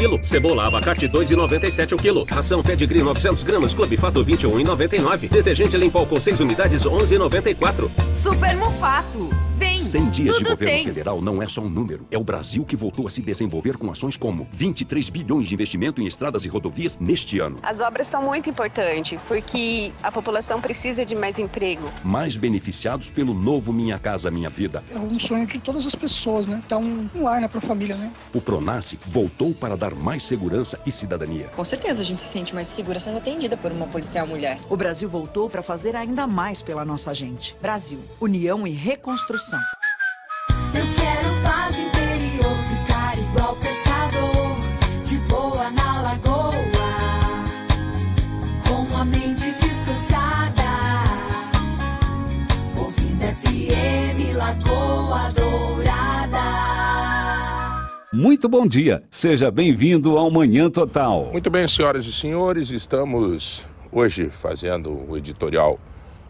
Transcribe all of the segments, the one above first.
quilo. Cebola abacate 2,97 o quilo. Ração pedigree 900 gramas Clube Fato 21,99. Detergente Limpol com 6 unidades 11,94. Super Mufato. Vem, 100 dias de tudo governo tem. federal não é só um número. É o Brasil que voltou a se desenvolver com ações como 23 bilhões de investimento em estradas e rodovias neste ano. As obras são muito importantes porque a população precisa de mais emprego. Mais beneficiados pelo novo Minha Casa Minha Vida. É um sonho de todas as pessoas, né? Dar um, um lar, né, pra família, né? O Pronace voltou para dar mais segurança e cidadania. Com certeza a gente se sente mais segura sendo atendida por uma policial mulher. O Brasil voltou para fazer ainda mais pela nossa gente. Brasil, união e reconstrução. Muito bom dia, seja bem-vindo ao Manhã Total. Muito bem, senhoras e senhores, estamos hoje fazendo o editorial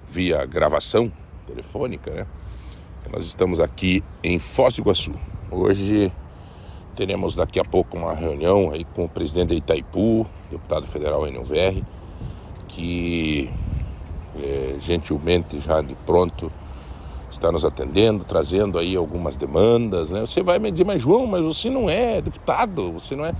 via gravação telefônica, né? Nós estamos aqui em Foz do Iguaçu. Hoje teremos daqui a pouco uma reunião aí com o presidente da Itaipu, deputado federal Enio VR, que eh, gentilmente já de pronto está nos atendendo, trazendo aí algumas demandas, né? Você vai me dizer, mas João, mas você não é deputado, você não é...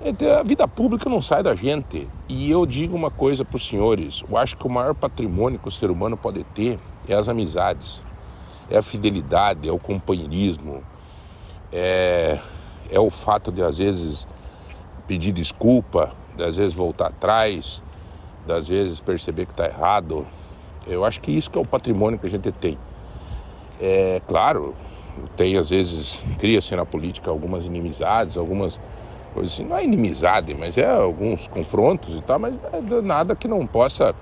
É, A vida pública não sai da gente. E eu digo uma coisa para os senhores: eu acho que o maior patrimônio que o ser humano pode ter é as amizades, é a fidelidade, é o companheirismo, é, é o fato de às vezes pedir desculpa, de às vezes voltar atrás, de às vezes perceber que está errado. Eu acho que isso que é o patrimônio que a gente tem. É claro, tem às vezes, cria-se na política algumas inimizades, algumas coisas assim, não é inimizade, mas é alguns confrontos e tal, mas é nada que não possa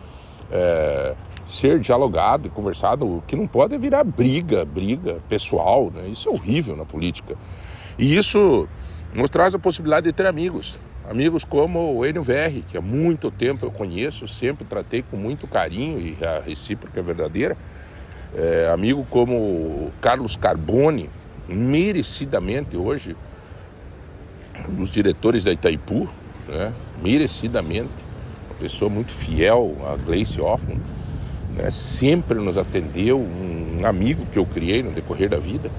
é, ser dialogado e conversado, o que não pode é virar briga, briga pessoal, né? Isso é horrível na política. E isso nos traz a possibilidade de ter amigos. Amigos como o Enio VR, que há muito tempo eu conheço, sempre tratei com muito carinho e a recíproca é verdadeira. É, amigo como Carlos Carbone, merecidamente hoje, um dos diretores da Itaipu, né? merecidamente, uma pessoa muito fiel a Gleice Hoffmann, né? sempre nos atendeu, um amigo que eu criei no decorrer da vida,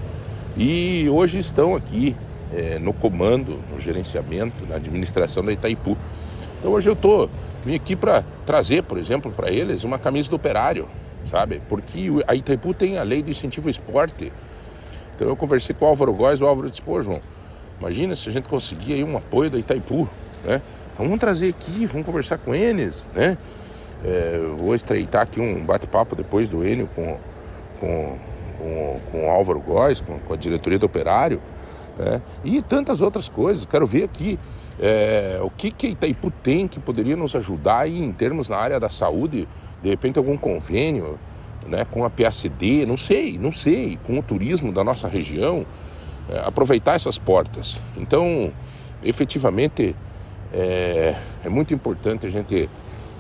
e hoje estão aqui é, no comando, no gerenciamento, na administração da Itaipu. Então hoje eu tô vim aqui para trazer, por exemplo, para eles uma camisa do operário, sabe? Porque a Itaipu tem a lei de incentivo ao esporte. Então eu conversei com o Álvaro Góes, o Álvaro disse, pô, João, imagina se a gente conseguir aí um apoio da Itaipu, né? Então vamos trazer aqui, vamos conversar com eles, né? É, vou estreitar aqui um bate-papo depois do Enio com, com, com, com o Álvaro Góes, com, com a diretoria do Operário, né? e tantas outras coisas. Quero ver aqui é, o que, que Itaipu tem que poderia nos ajudar aí em termos na área da saúde, de repente algum convênio né, com a PACD, não sei, não sei, com o turismo da nossa região, é, aproveitar essas portas. Então, efetivamente, é, é muito importante a gente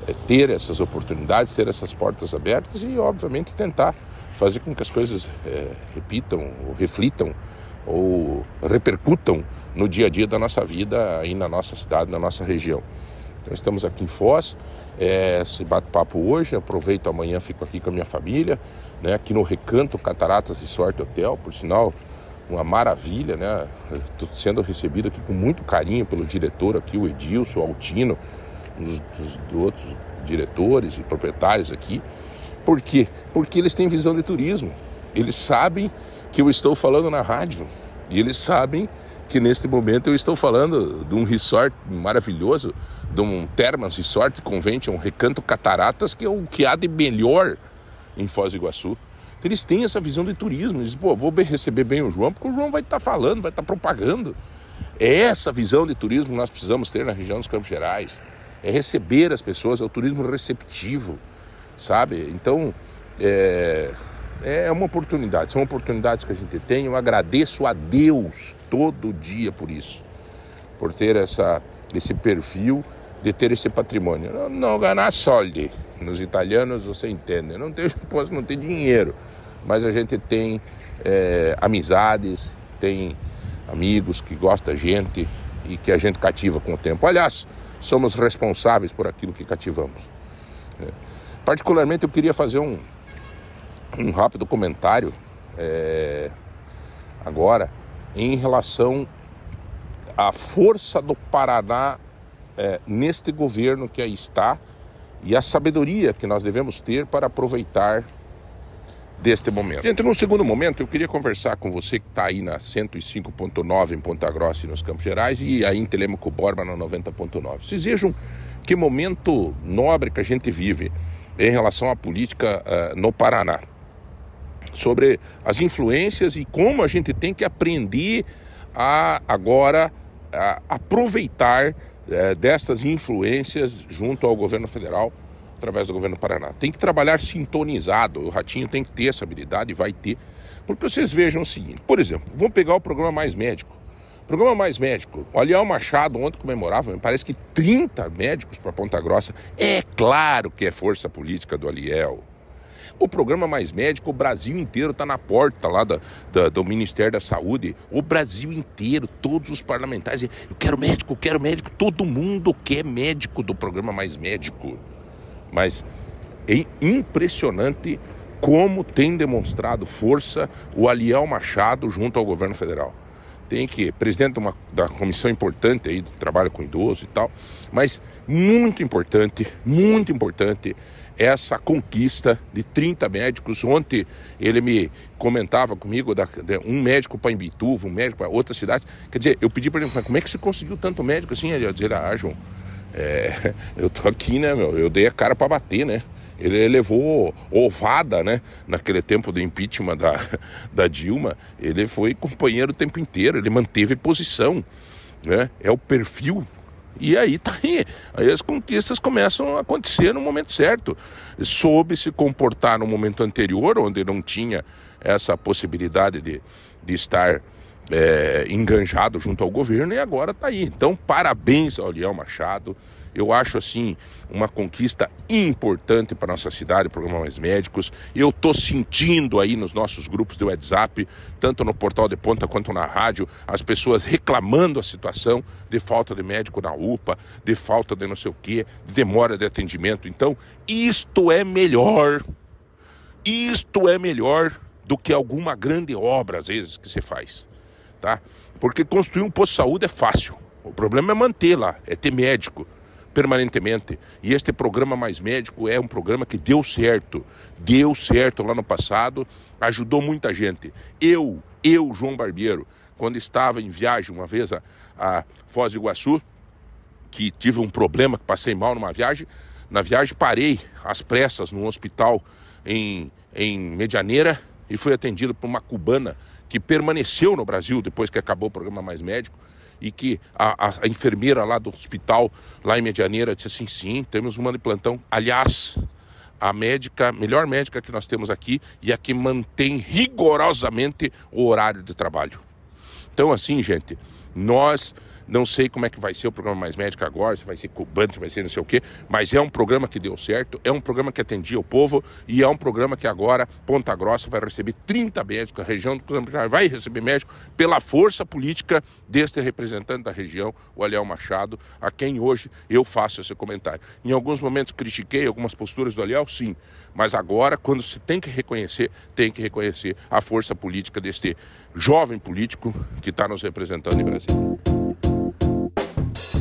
é, ter essas oportunidades, ter essas portas abertas e, obviamente, tentar fazer com que as coisas é, repitam, ou reflitam ou repercutam no dia a dia da nossa vida aí na nossa cidade, na nossa região. Então estamos aqui em Foz, é, esse bate-papo hoje, aproveito amanhã, fico aqui com a minha família, né, aqui no Recanto Cataratas Resort Hotel, por sinal, uma maravilha, né? Estou sendo recebido aqui com muito carinho pelo diretor aqui, o Edilson, Altino, dos, dos, dos outros diretores e proprietários aqui. Por quê? Porque eles têm visão de turismo. Eles sabem que eu estou falando na rádio e eles sabem que neste momento eu estou falando de um resort maravilhoso, de um Termas Resort Convention, um Recanto Cataratas, que é o que há de melhor em Foz do Iguaçu. Então, eles têm essa visão de turismo. Eles dizem, pô, vou receber bem o João, porque o João vai estar falando, vai estar propagando. É essa visão de turismo que nós precisamos ter na região dos Campos Gerais. É receber as pessoas, é o turismo receptivo, sabe? Então, é, é uma oportunidade, são oportunidades que a gente tem. Eu agradeço a Deus todo dia por isso, por ter essa, esse perfil, de ter esse patrimônio. Não, não ganhar soldi, nos italianos você entende, não tem, posso não ter dinheiro, mas a gente tem é, amizades, tem amigos que gostam da gente e que a gente cativa com o tempo. Aliás, somos responsáveis por aquilo que cativamos. É. Particularmente, eu queria fazer um, um rápido comentário é, agora em relação à força do Paraná é, neste governo que aí está e a sabedoria que nós devemos ter para aproveitar deste momento. Gente, num segundo momento, eu queria conversar com você que está aí na 105.9 em Ponta Grossa e nos Campos Gerais e aí em Telemaco Borba na 90.9. Vocês vejam que momento nobre que a gente vive em relação à política uh, no Paraná. Sobre as influências e como a gente tem que aprender a agora a aproveitar uh, destas influências junto ao governo federal através do governo Paraná. Tem que trabalhar sintonizado, o Ratinho tem que ter essa habilidade e vai ter. Porque vocês vejam o seguinte, por exemplo, vamos pegar o programa Mais Médico. Programa Mais Médico, o Aliel Machado ontem comemorava, me parece que 30 médicos para Ponta Grossa. É claro que é força política do Aliel. O programa Mais Médico, o Brasil inteiro está na porta lá do Ministério da Saúde. O Brasil inteiro, todos os parlamentares. Eu quero médico, eu quero médico. Todo mundo quer médico do programa Mais Médico. Mas é impressionante como tem demonstrado força o Aliel Machado junto ao governo federal. Tem que, presidente de uma, da comissão importante aí do trabalho com idoso e tal, mas muito importante, muito importante essa conquista de 30 médicos. Ontem ele me comentava comigo da, um médico para Imbituva, um médico para outras cidades. Quer dizer, eu pedi para ele, como é que você conseguiu tanto médico assim? Ele ia dizer, ah, João, é, eu tô aqui, né, meu? Eu dei a cara para bater, né? Ele levou ovada, né? Naquele tempo do impeachment da, da Dilma. Ele foi companheiro o tempo inteiro, ele manteve posição, né? É o perfil. E aí tá aí. Aí as conquistas começam a acontecer no momento certo. Soube se comportar no momento anterior, onde não tinha essa possibilidade de, de estar é, enganjado junto ao governo e agora está aí. Então, parabéns ao Leão Machado. Eu acho assim uma conquista importante para nossa cidade, programa Mais Médicos. Eu estou sentindo aí nos nossos grupos de WhatsApp, tanto no portal de ponta quanto na rádio, as pessoas reclamando a situação de falta de médico na UPA, de falta de não sei o quê, de demora de atendimento. Então, isto é melhor. Isto é melhor do que alguma grande obra, às vezes, que se faz tá? Porque construir um posto de saúde é fácil. O problema é manter lá, é ter médico permanentemente. E este programa Mais Médico é um programa que deu certo. Deu certo lá no passado, ajudou muita gente. Eu, eu, João Barbeiro, quando estava em viagem uma vez a, a Foz do Iguaçu, que tive um problema, que passei mal numa viagem, na viagem parei às pressas num hospital em, em Medianeira e fui atendido por uma cubana que permaneceu no Brasil depois que acabou o programa Mais Médico e que a, a, a enfermeira lá do hospital, lá em Medianeira, disse assim: sim, temos uma de plantão. Aliás, a médica, melhor médica que nós temos aqui e a que mantém rigorosamente o horário de trabalho. Então, assim, gente, nós não sei como é que vai ser o programa Mais Médico agora, se vai ser cubano, se vai ser não sei o quê, mas é um programa que deu certo, é um programa que atendia o povo e é um programa que agora Ponta Grossa vai receber 30 médicos, a região do Campo vai receber médico pela força política deste representante da região, o Aliel Machado, a quem hoje eu faço esse comentário. Em alguns momentos critiquei algumas posturas do Aliel, sim, mas agora, quando se tem que reconhecer, tem que reconhecer a força política deste jovem político que está nos representando em Brasília.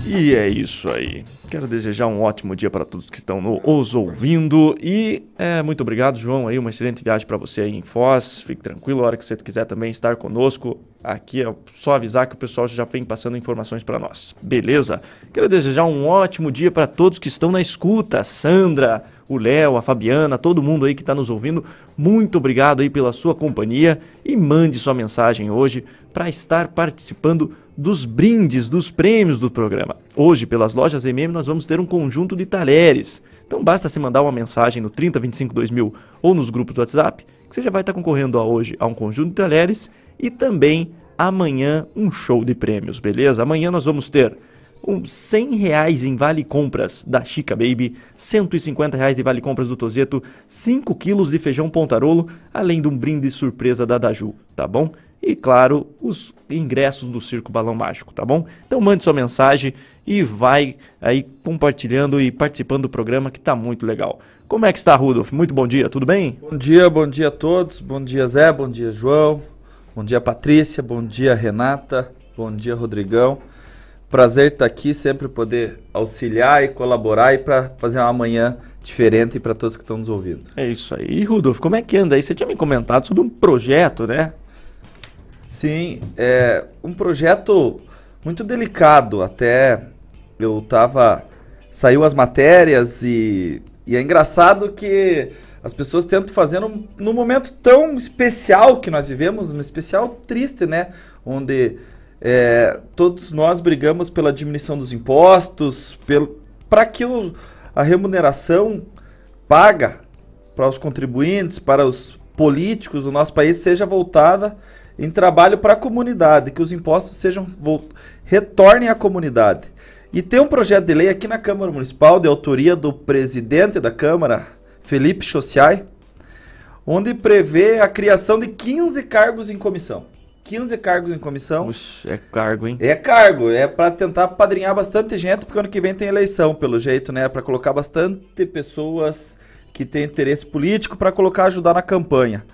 E é isso aí. Quero desejar um ótimo dia para todos que estão nos ouvindo. E é, muito obrigado, João. Aí, uma excelente viagem para você aí em Foz. Fique tranquilo. A hora que você quiser também estar conosco, aqui é só avisar que o pessoal já vem passando informações para nós. Beleza? Quero desejar um ótimo dia para todos que estão na escuta. Sandra, o Léo, a Fabiana, todo mundo aí que está nos ouvindo. Muito obrigado aí pela sua companhia e mande sua mensagem hoje para estar participando dos brindes, dos prêmios do programa. Hoje, pelas lojas MM, nós vamos ter um conjunto de talheres. Então basta se mandar uma mensagem no 3025 2000 ou nos grupos do WhatsApp, que você já vai estar concorrendo a hoje a um conjunto de talheres e também amanhã um show de prêmios, beleza? Amanhã nós vamos ter um 100 reais em vale compras da Chica Baby, 150 reais de vale compras do Tozeto, 5 quilos de feijão pontarolo, além de um brinde surpresa da Daju, tá bom? E, claro, os ingressos do Circo Balão Mágico, tá bom? Então mande sua mensagem e vai aí compartilhando e participando do programa que tá muito legal. Como é que está, Rudolf? Muito bom dia, tudo bem? Bom dia, bom dia a todos. Bom dia, Zé. Bom dia, João. Bom dia, Patrícia. Bom dia, Renata. Bom dia, Rodrigão. Prazer estar aqui, sempre poder auxiliar e colaborar e para fazer uma manhã diferente para todos que estão nos ouvindo. É isso aí. E Rudolf, como é que anda aí? Você tinha me comentado sobre um projeto, né? Sim, é um projeto muito delicado. Até eu tava. Saiu as matérias e, e é engraçado que as pessoas tentam fazer num, num momento tão especial que nós vivemos, um especial triste, né? Onde é, todos nós brigamos pela diminuição dos impostos, para que o, a remuneração paga para os contribuintes, para os políticos do nosso país seja voltada em trabalho para a comunidade, que os impostos sejam retornem à comunidade. E tem um projeto de lei aqui na Câmara Municipal, de autoria do presidente da Câmara, Felipe Chociai, onde prevê a criação de 15 cargos em comissão. 15 cargos em comissão. Puxa, é cargo, hein? É cargo, é para tentar padrinhar bastante gente, porque ano que vem tem eleição, pelo jeito, né? Para colocar bastante pessoas que têm interesse político para colocar ajudar na campanha.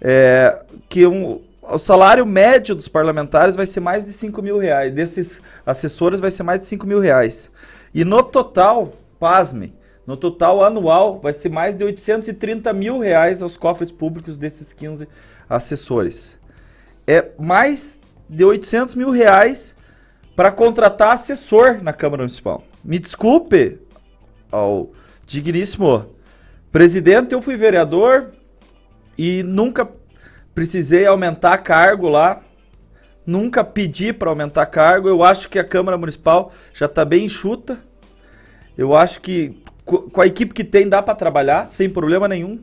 É, que um, o salário médio dos parlamentares vai ser mais de 5 mil reais. Desses assessores vai ser mais de 5 mil reais. E no total, pasme, no total anual vai ser mais de 830 mil reais aos cofres públicos desses 15 assessores é mais de 800 mil reais para contratar assessor na Câmara Municipal. Me desculpe, ao digníssimo presidente, eu fui vereador e nunca precisei aumentar cargo lá, nunca pedi para aumentar cargo. Eu acho que a Câmara Municipal já está bem enxuta. Eu acho que com a equipe que tem dá para trabalhar sem problema nenhum.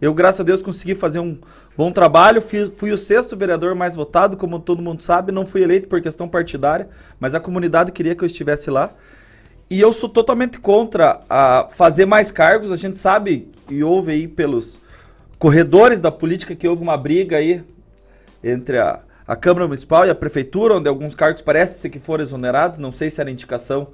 Eu, graças a Deus, consegui fazer um bom trabalho. Fui, fui, o sexto vereador mais votado, como todo mundo sabe. Não fui eleito por questão partidária, mas a comunidade queria que eu estivesse lá. E eu sou totalmente contra a fazer mais cargos. A gente sabe e ouve aí pelos corredores da política que houve uma briga aí entre a, a Câmara Municipal e a Prefeitura, onde alguns cargos parecem que foram exonerados. Não sei se era indicação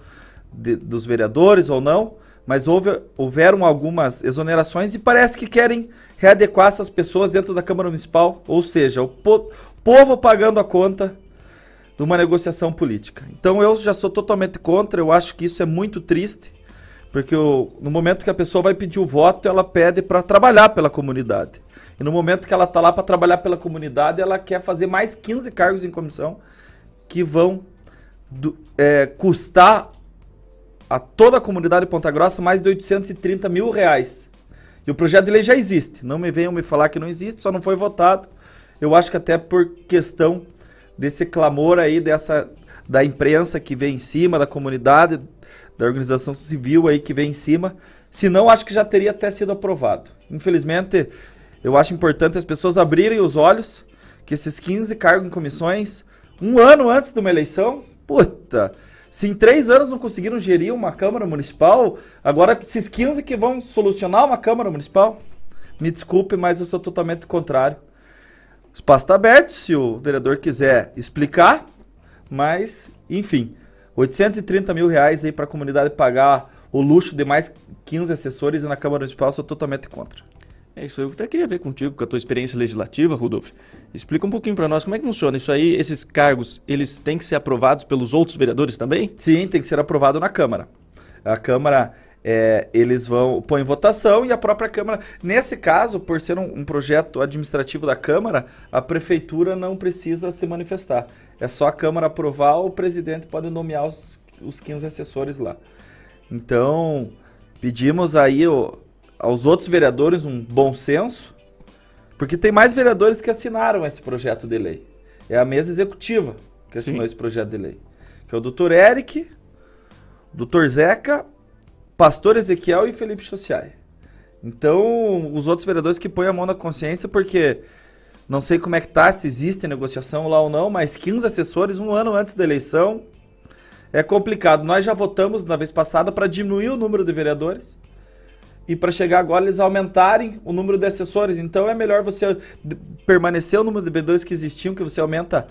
de, dos vereadores ou não mas houve, houveram algumas exonerações e parece que querem readequar essas pessoas dentro da Câmara Municipal, ou seja, o po povo pagando a conta de uma negociação política. Então eu já sou totalmente contra, eu acho que isso é muito triste, porque o, no momento que a pessoa vai pedir o voto, ela pede para trabalhar pela comunidade. E no momento que ela está lá para trabalhar pela comunidade, ela quer fazer mais 15 cargos em comissão que vão do, é, custar a toda a comunidade de Ponta Grossa mais de 830 mil reais. E o projeto de lei já existe. Não me venham me falar que não existe, só não foi votado. Eu acho que até por questão desse clamor aí dessa da imprensa que vem em cima, da comunidade, da organização civil aí que vem em cima. Se não, acho que já teria até sido aprovado. Infelizmente, eu acho importante as pessoas abrirem os olhos que esses 15 cargos em comissões, um ano antes de uma eleição, puta, se em três anos não conseguiram gerir uma Câmara Municipal, agora esses 15 que vão solucionar uma Câmara Municipal, me desculpe, mas eu sou totalmente contrário. O espaço está aberto, se o vereador quiser explicar, mas, enfim, 830 mil reais aí para a comunidade pagar o luxo de mais 15 assessores e na Câmara Municipal, sou totalmente contra. É isso, eu até queria ver contigo, com a tua experiência legislativa, Rudolf. Explica um pouquinho para nós como é que funciona isso aí. Esses cargos, eles têm que ser aprovados pelos outros vereadores também? Sim, tem que ser aprovado na Câmara. A Câmara, é, eles vão pôr em votação e a própria Câmara. Nesse caso, por ser um, um, projeto administrativo da Câmara, a Prefeitura não precisa se manifestar. É só a Câmara aprovar, o presidente pode nomear os, os 15 assessores lá. Então, pedimos aí o aos outros vereadores um bom senso, porque tem mais vereadores que assinaram esse projeto de lei. É a mesa executiva que assinou Sim. esse projeto de lei. Que é o doutor Eric, doutor Zeca, pastor Ezequiel e Felipe Chociai. Então, os outros vereadores que põem a mão na consciência, porque não sei como é que tá, se existe negociação lá ou não, mas 15 assessores um ano antes da eleição é complicado. Nós já votamos na vez passada para diminuir o número de vereadores e para chegar agora eles aumentarem o número de assessores. Então é melhor você permanecer o número de vereadores que existiam, que você aumenta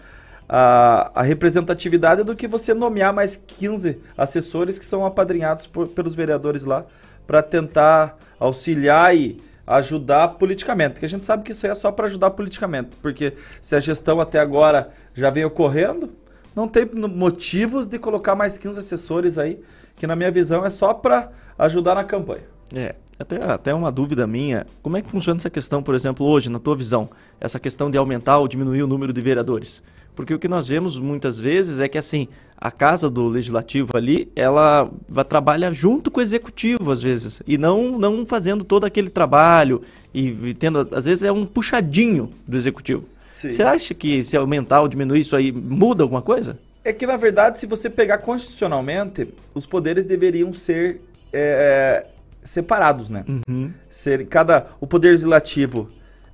a, a representatividade, do que você nomear mais 15 assessores que são apadrinhados por- pelos vereadores lá para tentar auxiliar e ajudar politicamente. Que a gente sabe que isso aí é só para ajudar politicamente, porque se a gestão até agora já vem ocorrendo, não tem motivos de colocar mais 15 assessores aí, que na minha visão é só para ajudar na campanha. É, até, até uma dúvida minha. Como é que funciona essa questão, por exemplo, hoje, na tua visão? Essa questão de aumentar ou diminuir o número de vereadores? Porque o que nós vemos muitas vezes é que, assim, a casa do legislativo ali, ela trabalha junto com o executivo, às vezes, e não, não fazendo todo aquele trabalho e, e tendo, às vezes, é um puxadinho do executivo. Sim. Você acha que se aumentar ou diminuir isso aí muda alguma coisa? É que, na verdade, se você pegar constitucionalmente, os poderes deveriam ser é, separados, né? Uhum. Ser, cada, o poder legislativo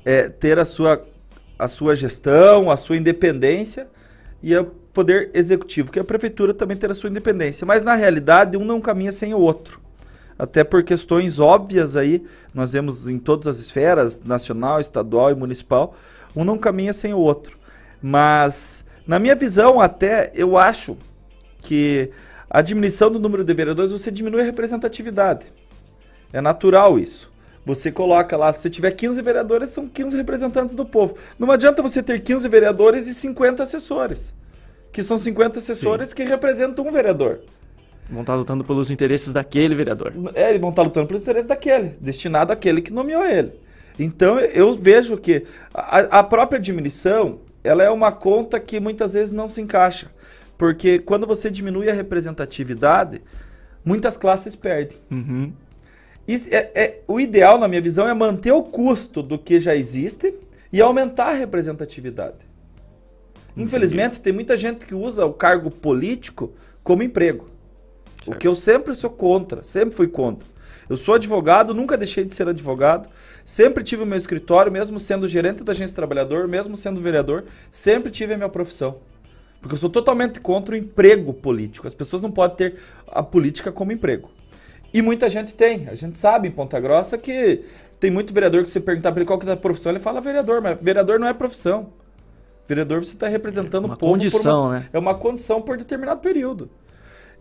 é, ter a sua, a sua gestão, a sua independência, e o poder executivo, que a prefeitura, também ter a sua independência. Mas, na realidade, um não caminha sem o outro. Até por questões óbvias aí, nós vemos em todas as esferas, nacional, estadual e municipal, um não caminha sem o outro. Mas, na minha visão, até eu acho que a diminuição do número de vereadores, você diminui a representatividade. É natural isso. Você coloca lá, se você tiver 15 vereadores, são 15 representantes do povo. Não adianta você ter 15 vereadores e 50 assessores. Que são 50 assessores que representam um vereador. Vão estar lutando pelos interesses daquele vereador. É, eles vão estar lutando pelos interesses daquele, destinado àquele que nomeou ele. Então eu vejo que a, a própria diminuição, ela é uma conta que muitas vezes não se encaixa. Porque quando você diminui a representatividade, muitas classes perdem. Uhum. É, é- o ideal, na minha visão, é manter o custo do que já existe e aumentar a representatividade. Infelizmente, tem muita gente que usa o cargo político como emprego. O que eu sempre sou contra, sempre fui contra. Eu sou advogado, nunca deixei de ser advogado, sempre tive o meu escritório, mesmo sendo gerente da agência trabalhador, mesmo sendo vereador, sempre tive a minha profissão. Porque eu sou totalmente contra o emprego político. As pessoas não podem ter a política como emprego. E muita gente tem. A gente sabe em Ponta Grossa que tem muito vereador que você perguntar para ele qual que é a profissão, ele fala vereador, mas vereador não é profissão. Vereador você está representando Uma o povo. condição, uma- né? É uma condição por determinado período.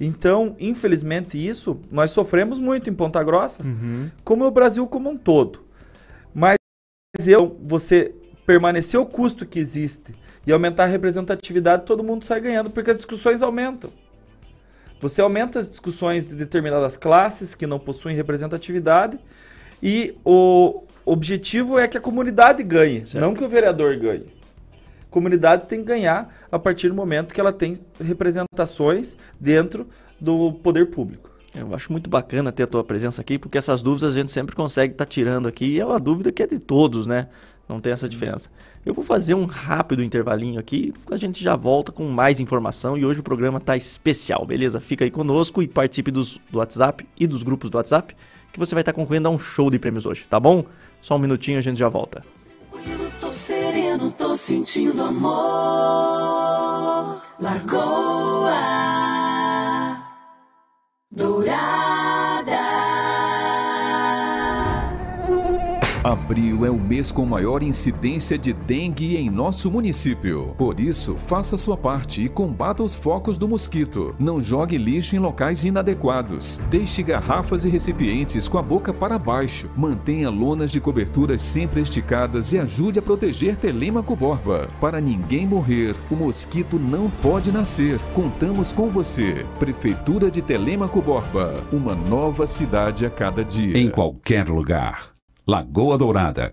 Então, infelizmente, isso nós sofremos muito em Ponta Grossa, Uhum. como o Brasil como um todo. Mas eu, você permanecer o custo que existe e aumentar a representatividade, todo mundo sai ganhando, porque as discussões aumentam. Você aumenta as discussões de determinadas classes que não possuem representatividade e o objetivo é que a comunidade ganhe, não que o vereador ganhe. A comunidade tem que ganhar a partir do momento que ela tem representações dentro do poder público. Eu acho muito bacana ter a tua presença aqui, porque essas dúvidas a gente sempre consegue estar tirando aqui, e é uma dúvida que é de todos, né? Não tem essa diferença. Eu vou fazer um rápido intervalinho aqui, a gente já volta com mais informação e hoje o programa tá especial, beleza? Fica aí conosco e participe dos, do WhatsApp e dos grupos do WhatsApp, que você vai estar concorrendo a um show de prêmios hoje, tá bom? Só um minutinho a gente já volta. Tô sereno, tô sentindo amor. Lagoa Dourada. Abril é o mês com maior incidência de dengue em nosso município. Por isso, faça sua parte e combata os focos do mosquito. Não jogue lixo em locais inadequados. Deixe garrafas e recipientes com a boca para baixo. Mantenha lonas de coberturas sempre esticadas e ajude a proteger Telêmaco Borba. Para ninguém morrer, o mosquito não pode nascer. Contamos com você. Prefeitura de Telêmaco Borba. Uma nova cidade a cada dia. Em qualquer lugar. Lagoa Dourada,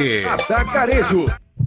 Atacarejo.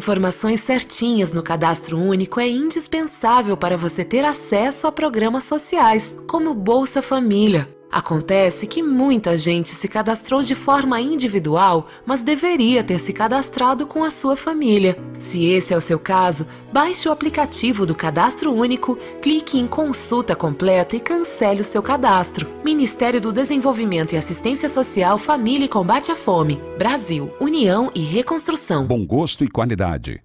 informações certinhas no cadastro único é indispensável para você ter acesso a programas sociais, como Bolsa Família. Acontece que muita gente se cadastrou de forma individual, mas deveria ter se cadastrado com a sua família. Se esse é o seu caso, baixe o aplicativo do Cadastro Único, clique em Consulta Completa e cancele o seu cadastro. Ministério do Desenvolvimento e Assistência Social, Família e Combate à Fome. Brasil, União e Reconstrução. Bom gosto e qualidade.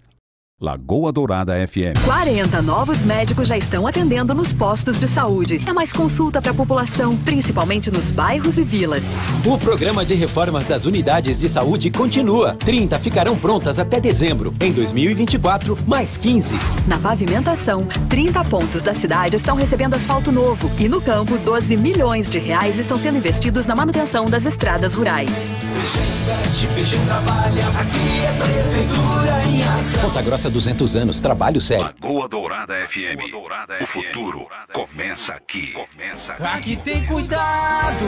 Lagoa Dourada FM. 40 novos médicos já estão atendendo nos postos de saúde. É mais consulta para a população, principalmente nos bairros e vilas. O programa de reformas das unidades de saúde continua. 30 ficarão prontas até dezembro. Em 2024, mais 15. Na pavimentação, 30 pontos da cidade estão recebendo asfalto novo. E no campo, 12 milhões de reais estão sendo investidos na manutenção das estradas rurais. Investe, trabalha. Aqui é Prefeitura em ação. Ponta Grossa 200 anos, trabalho sério. Lagoa Dourada FM. o futuro começa aqui. Começa aqui. Aqui tem cuidado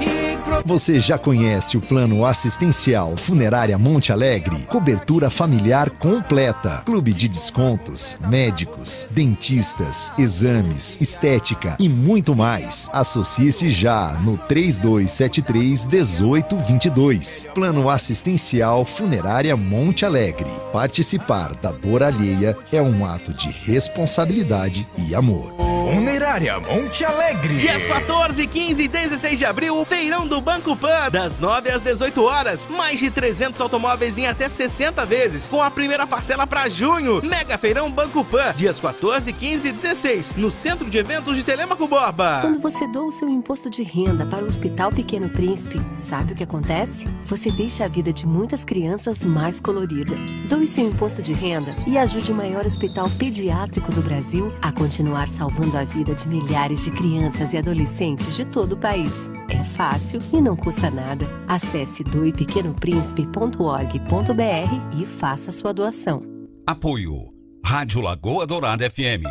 e. Você já conhece o plano assistencial Funerária Monte Alegre? Cobertura familiar completa, clube de descontos, médicos, dentistas, exames, estética e muito mais. Associe-se já no 3273 1822. Plano assistencial Funerária Monte Alegre. Participar da dor alheia é um ato de responsabilidade e amor. Funerária Monte Alegre. Dias 14, 15 e 16 de abril, o feirão do Banco Pan, das 9 às 18 horas. Mais de 300 automóveis em até 60 vezes, com a primeira parcela para junho. Mega Feirão Banco Pan, dias 14, 15 e 16, no Centro de Eventos de Telemaco Borba. Quando você doa o seu imposto de renda para o Hospital Pequeno Príncipe, sabe o que acontece? Você deixa a vida de muitas crianças mais colorida. Doe seu imposto de renda e ajude o maior hospital pediátrico do Brasil a continuar salvando a vida de milhares de crianças e adolescentes de todo o país. É fácil e não custa nada. Acesse doepequenoprincipe.org.br e faça sua doação. Apoio. Rádio Lagoa Dourada FM.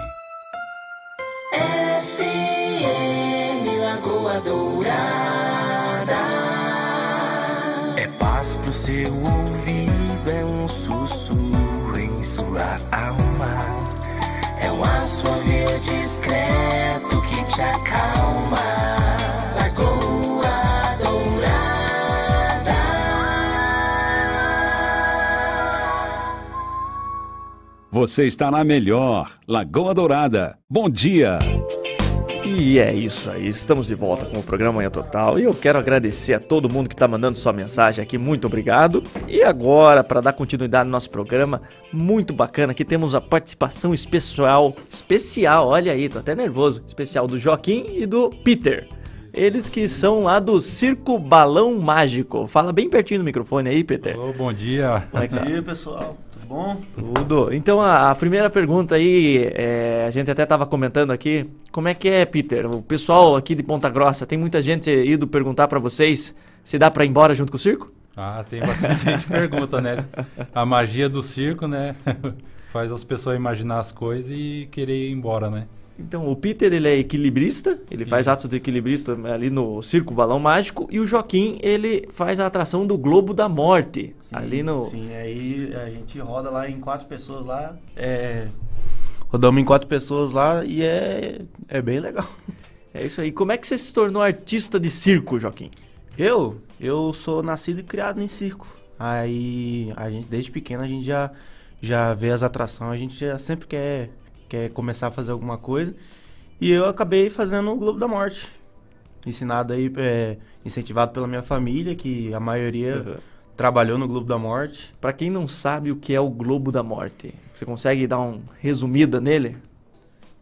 FM Lagoa Dourada. É paz pro seu ouvido, é um em sua alma. É um assovio discreto que te acalma. Lagoa Dourada. Você está na melhor. Lagoa Dourada. Bom dia. E é isso aí, estamos de volta com o programa Manhã Total e eu quero agradecer a todo mundo que está mandando sua mensagem aqui, muito obrigado. E agora, para dar continuidade no nosso programa, muito bacana, aqui temos a participação especial, especial, olha aí, tô até nervoso, especial do Joaquim e do Peter. Eles que são lá do Circo Balão Mágico. Fala bem pertinho do microfone aí, Peter. Ô, bom dia. Como é que tá? Bom dia, pessoal. Tudo bom? Tudo. Então a, a primeira pergunta aí, é, a gente até estava comentando aqui, como é que é, Peter? O pessoal aqui de Ponta Grossa, tem muita gente ido perguntar para vocês se dá para ir embora junto com o circo? Ah, tem bastante gente que pergunta, né? A magia do circo, né? Faz as pessoas imaginar as coisas e querer ir embora, né? Então, o Peter, ele é equilibrista, ele faz atos de equilibrista ali no Circo Balão Mágico, e o Joaquim, ele faz a atração do Globo da Morte, Sim, ali no... Sim, aí a gente roda lá em quatro pessoas lá, é... Rodamos em quatro pessoas lá e é, é bem legal. É isso aí. Como é que você se tornou artista de circo, Joaquim? Eu? Eu sou nascido e criado em circo. Aí, a gente, desde pequeno, a gente já, já vê as atrações, a gente já sempre quer, quer começar a fazer alguma coisa. E eu acabei fazendo o Globo da Morte. Ensinado aí, é, incentivado pela minha família, que a maioria Uhum. trabalhou no Globo da Morte. Pra quem não sabe o que é o Globo da Morte, você consegue dar um resumida nele?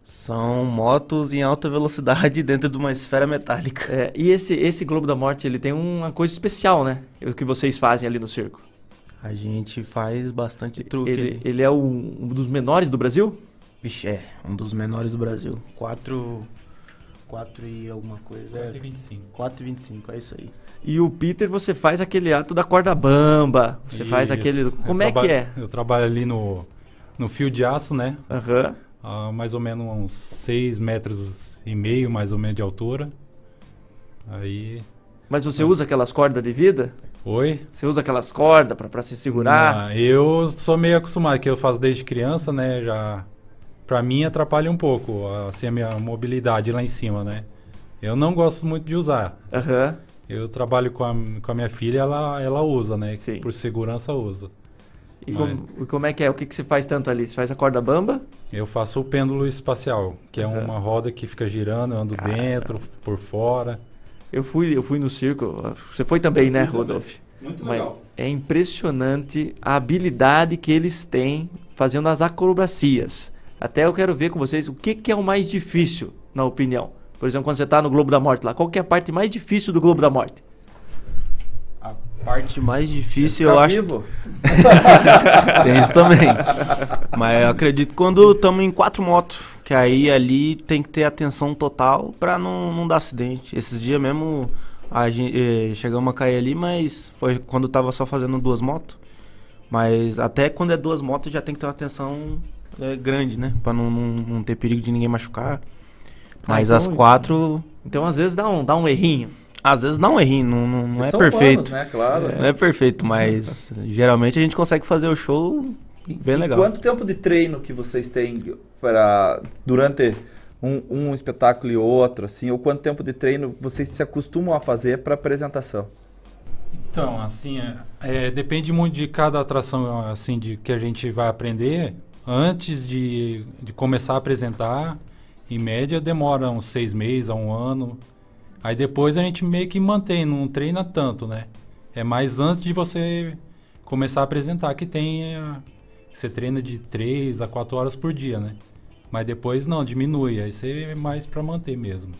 São motos em alta velocidade dentro de uma esfera metálica. É, e esse, esse Globo da Morte, ele tem uma coisa especial, né? O que vocês fazem ali no circo. A gente faz bastante truque. Ele, ele é o- um dos menores do Brasil? Vixe, é, um dos menores do Brasil. 4. 4 e alguma coisa. 4,25. 4,25, é isso aí. E o Peter, você faz aquele ato da corda bamba. Você faz Isso. aquele. Eu Como é que é? Eu trabalho ali no, no fio de aço, né? Aham. A mais ou menos uns 6 metros e meio, mais ou menos, de altura. Aí. Mas você usa aquelas cordas de vida? Oi? Você usa aquelas cordas pra se segurar? Ah, eu sou meio acostumado, que eu faço desde criança, né? Já. Pra mim atrapalha um pouco, assim, a minha mobilidade lá em cima, né? Eu não gosto muito de usar. Aham. Eu trabalho com a, com a minha filha, ela, ela usa, né? Sim. Por segurança usa. E, Mas como, como é que é? O que, que você faz tanto ali? Você faz a corda bamba? Eu faço o pêndulo espacial, que é Aham. uma roda que fica girando, eu ando dentro, por fora. Eu fui, eu fui no circo. Você foi também, né, Rodolfo? Muito Mas legal. É impressionante a habilidade que eles têm fazendo as acrobacias. Até eu quero ver com vocês o que, que é o mais difícil, na opinião. Por exemplo, quando você está no Globo da Morte lá, qual que é a parte mais difícil do Globo da Morte? Parte mais difícil, eu acho. vivo? tem isso também. Mas eu acredito que quando estamos em quatro motos, que aí ali tem que ter atenção total pra não, não dar acidente. Esses dias mesmo a gente, chegamos a cair ali, mas foi quando tava só fazendo duas motos. Mas até quando é duas motos já tem que ter uma atenção é, grande, né? Pra não, não, não ter perigo de ninguém machucar. Mas Ah, as então- quatro. Então às vezes dá um, dá um errinho. Às vezes dá um errinho, não, não, não é São perfeito. humanos, né? Claro. Não é perfeito, mas geralmente a gente consegue fazer o show bem E legal. quanto tempo de treino que vocês têm para durante um, um espetáculo e outro, assim, ou quanto tempo de treino vocês se acostumam a fazer para apresentação? Então, assim, é, é, depende muito de cada atração assim de que a gente vai aprender. Antes de, de começar a apresentar, em média demora uns seis meses a um ano. Aí depois a gente meio que mantém, não treina tanto, né? É mais antes de você começar a apresentar que tem. é, você treina de três a quatro horas por dia, né? Mas depois não, diminui. Aí você é mais pra manter mesmo.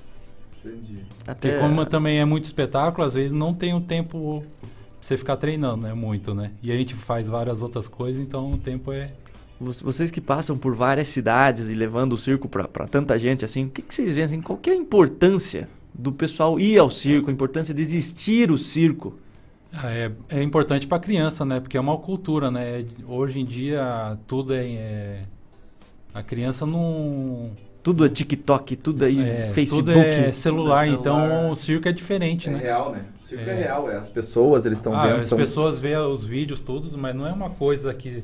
Entendi. Porque como também é muito espetáculo, às vezes não tem o tempo pra você ficar treinando, né? Muito, né? E a gente faz várias outras coisas, então o tempo é. Vo- Vocês que passam por várias cidades e levando o circo pra pra tanta gente assim, o que, que vocês veem assim? Qual que é a importância do pessoal ir ao circo, a importância de existir o circo? Ah, É, é importante para criança, né? Porque é uma cultura, né? Hoje em dia tudo é, é- a criança não Tudo é TikTok, tudo aí é, Facebook. tudo é celular, Tudo é celular. então o circo é diferente, É né? real, né? O circo é, real, é. As pessoas, eles estão Ah, vendo. As são... pessoas veem os vídeos todos, mas não é uma coisa que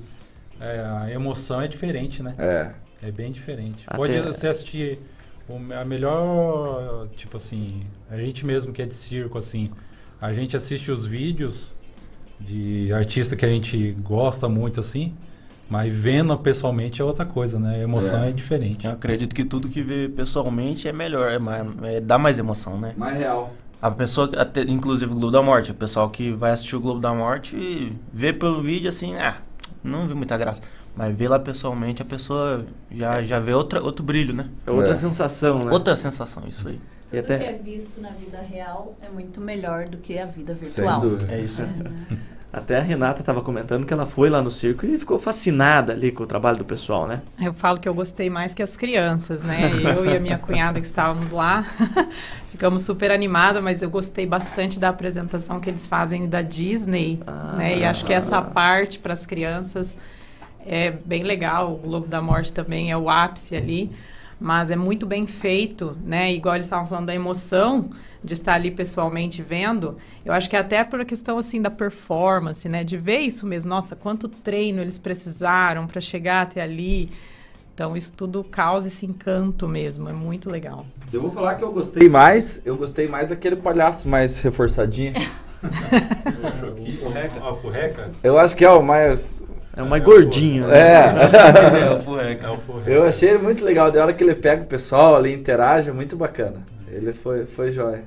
é, a emoção é diferente, né? É. É bem diferente. Até- Pode você assistir o- a melhor, tipo assim, a gente mesmo que é de circo, assim, a gente assiste os vídeos de artista que a gente gosta muito, assim, mas vendo pessoalmente é outra coisa, né? A emoção é, diferente. Eu acredito que tudo que vê pessoalmente é melhor, é mais, é- dá mais emoção, né? Mais real. A pessoa, até, inclusive o Globo da Morte, o pessoal que vai assistir o Globo da Morte vê pelo vídeo assim, ah, não vi muita graça. Mas vê lá pessoalmente, a pessoa já, já vê outra, outro brilho, né? É outra sensação, né? Outra sensação, isso aí. E Tudo até- que é visto na vida real é muito melhor do que a vida Sem virtual. dúvida. É isso. Até a Renata estava comentando que ela foi lá no circo e ficou fascinada ali com o trabalho do pessoal, né? Eu falo que eu gostei mais que as crianças, né? Eu e a minha cunhada que estávamos lá, ficamos super animadas, mas eu gostei bastante da apresentação que eles fazem da Disney, né? E acho que essa parte para as crianças é bem legal. O Globo da Morte também é o ápice ali, mas é muito bem feito, né? Igual eles estavam falando da emoção de estar ali pessoalmente vendo. Eu acho que até por a questão assim da performance, né? De ver isso mesmo. Nossa, quanto treino eles precisaram para chegar até ali. Então isso tudo causa esse encanto mesmo. É muito legal. Eu vou falar que eu gostei mais, eu gostei mais daquele palhaço mais reforçadinho. Ah, o furreca? Eu acho que é o mais. É o mais gordinho, né? É. É. É. Eu achei ele muito legal. Da hora que ele pega o pessoal ali, interage, é muito bacana. Ele foi, foi jóia.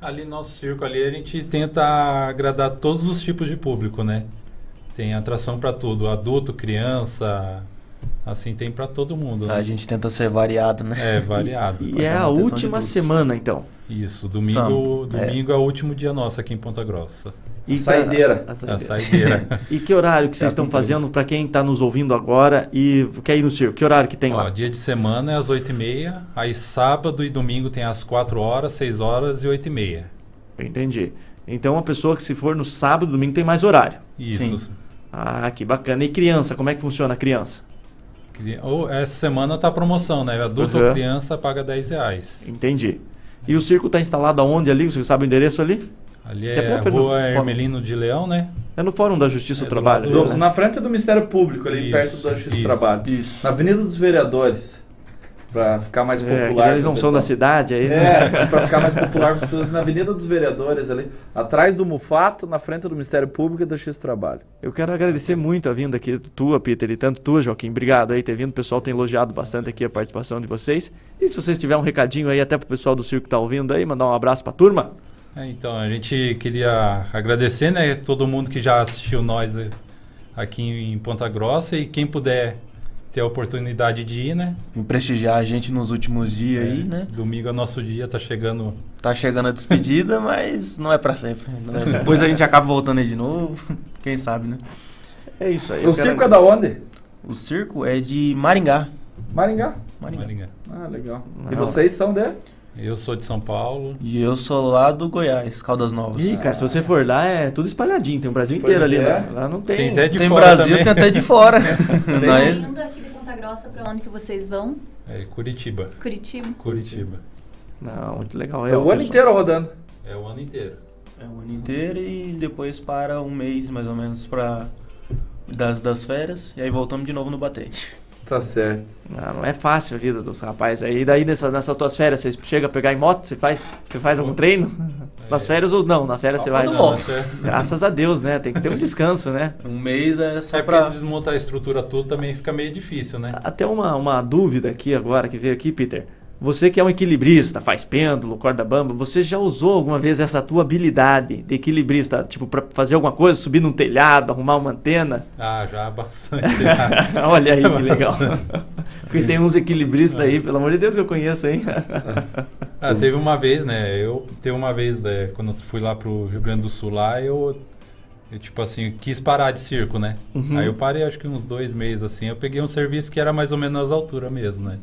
Ali no nosso circo ali a gente tenta agradar todos os tipos de público, né? Tem atração para tudo, adulto, criança, assim tem para todo mundo. né? A gente tenta ser variado, né? É, variado. E é a última semana, então. Isso, domingo, é. domingo é. o último dia nosso aqui em Ponta Grossa. E A saideira. A A saideira. e que horário que vocês Teatro estão fazendo para quem está nos ouvindo agora e quer ir no circo? Que horário que tem Ó, lá? dia de semana é às 8h30, aí sábado e domingo tem às 4 horas, 6 horas e 8h30. Entendi. Então a pessoa que se for no sábado, domingo tem mais horário. Isso. Sim. Ah, que bacana. E criança, como é que funciona a criança? Ou essa semana tá promoção, né? Adulto Uhum. ou criança paga 10 reais. Entendi. E o circo está instalado aonde ali? Você sabe o endereço ali? Ali é é, no Rua. Hermelino de Leão, né? É no Fórum da Justiça É do do Trabalho. lado ali, Do- né? na frente do Ministério Público, ali Isso, perto da Justiça do isso, Trabalho. Na Avenida dos Vereadores. Pra ficar mais É, popular. que eles não são da cidade aí, É, né? pra ficar mais popular com as pessoas na Avenida dos Vereadores ali, atrás do Mufato, na frente do Ministério Público e da Justiça do Trabalho. Eu quero agradecer muito a vinda aqui tua, Peter, e tanto tua, Joaquim. Obrigado aí ter vindo. O pessoal tem elogiado bastante aqui a participação de vocês. E se vocês tiverem um recadinho aí até pro pessoal do circo que tá ouvindo aí, mandar um abraço pra turma. É, então, a gente queria agradecer, né, todo mundo que já assistiu nós eh, aqui em Ponta Grossa e quem puder ter a oportunidade de ir, né? Vim prestigiar a gente nos últimos dias É, aí, né? Domingo é nosso dia, tá chegando. Tá chegando a despedida, mas não é pra sempre. né? Depois a gente acaba voltando aí de novo. Quem sabe, né? É isso aí. O circo é da onde? O circo é de Maringá. Maringá? Maringá. Ah, legal. E vocês são de? Eu sou de São Paulo. E eu sou lá do Goiás, Caldas Novas. Ih, cara, se você for lá, é tudo espalhadinho. Tem o Brasil Pois inteiro ali, é. né? Lá não tem. Tem até de Tem fora Brasil, também. tem até de fora. Nós- Saindo aqui de Ponta Grossa, pra onde que vocês vão? É Curitiba. Curitiba? Curitiba. Não, muito legal. É o ano inteiro rodando. É o ano inteiro. É o ano inteiro e depois para um mês mais ou menos pra das, das férias e aí voltamos de novo no batente. Tá certo. Não, não é fácil a vida dos rapazes aí. E daí nessa, nessas tuas férias, você chega a pegar em moto? Você faz, você faz algum treino? Nas férias ou não? Na férias Só você vai. Não. Graças a Deus, né? Tem que ter um descanso, né? Um mês é só É pra. desmontar a estrutura tudo também fica meio difícil, né? Até uma, uma dúvida aqui agora que veio aqui, Peter. Você que é um equilibrista, faz pêndulo, corda bamba, você já usou alguma vez essa tua habilidade de equilibrista, tipo, pra fazer alguma coisa, subir num telhado, arrumar uma antena? Ah, já bastante. Olha aí que legal. Porque tem uns equilibristas aí, pelo amor de Deus que eu conheço, hein? Ah, teve uma vez, né? Eu teve uma vez, né, quando eu fui lá pro Rio Grande do Sul lá, eu, eu, tipo assim, quis parar de circo, né? Uhum. Aí eu parei acho que uns dois meses assim, eu peguei um serviço que era mais ou menos a altura mesmo, né?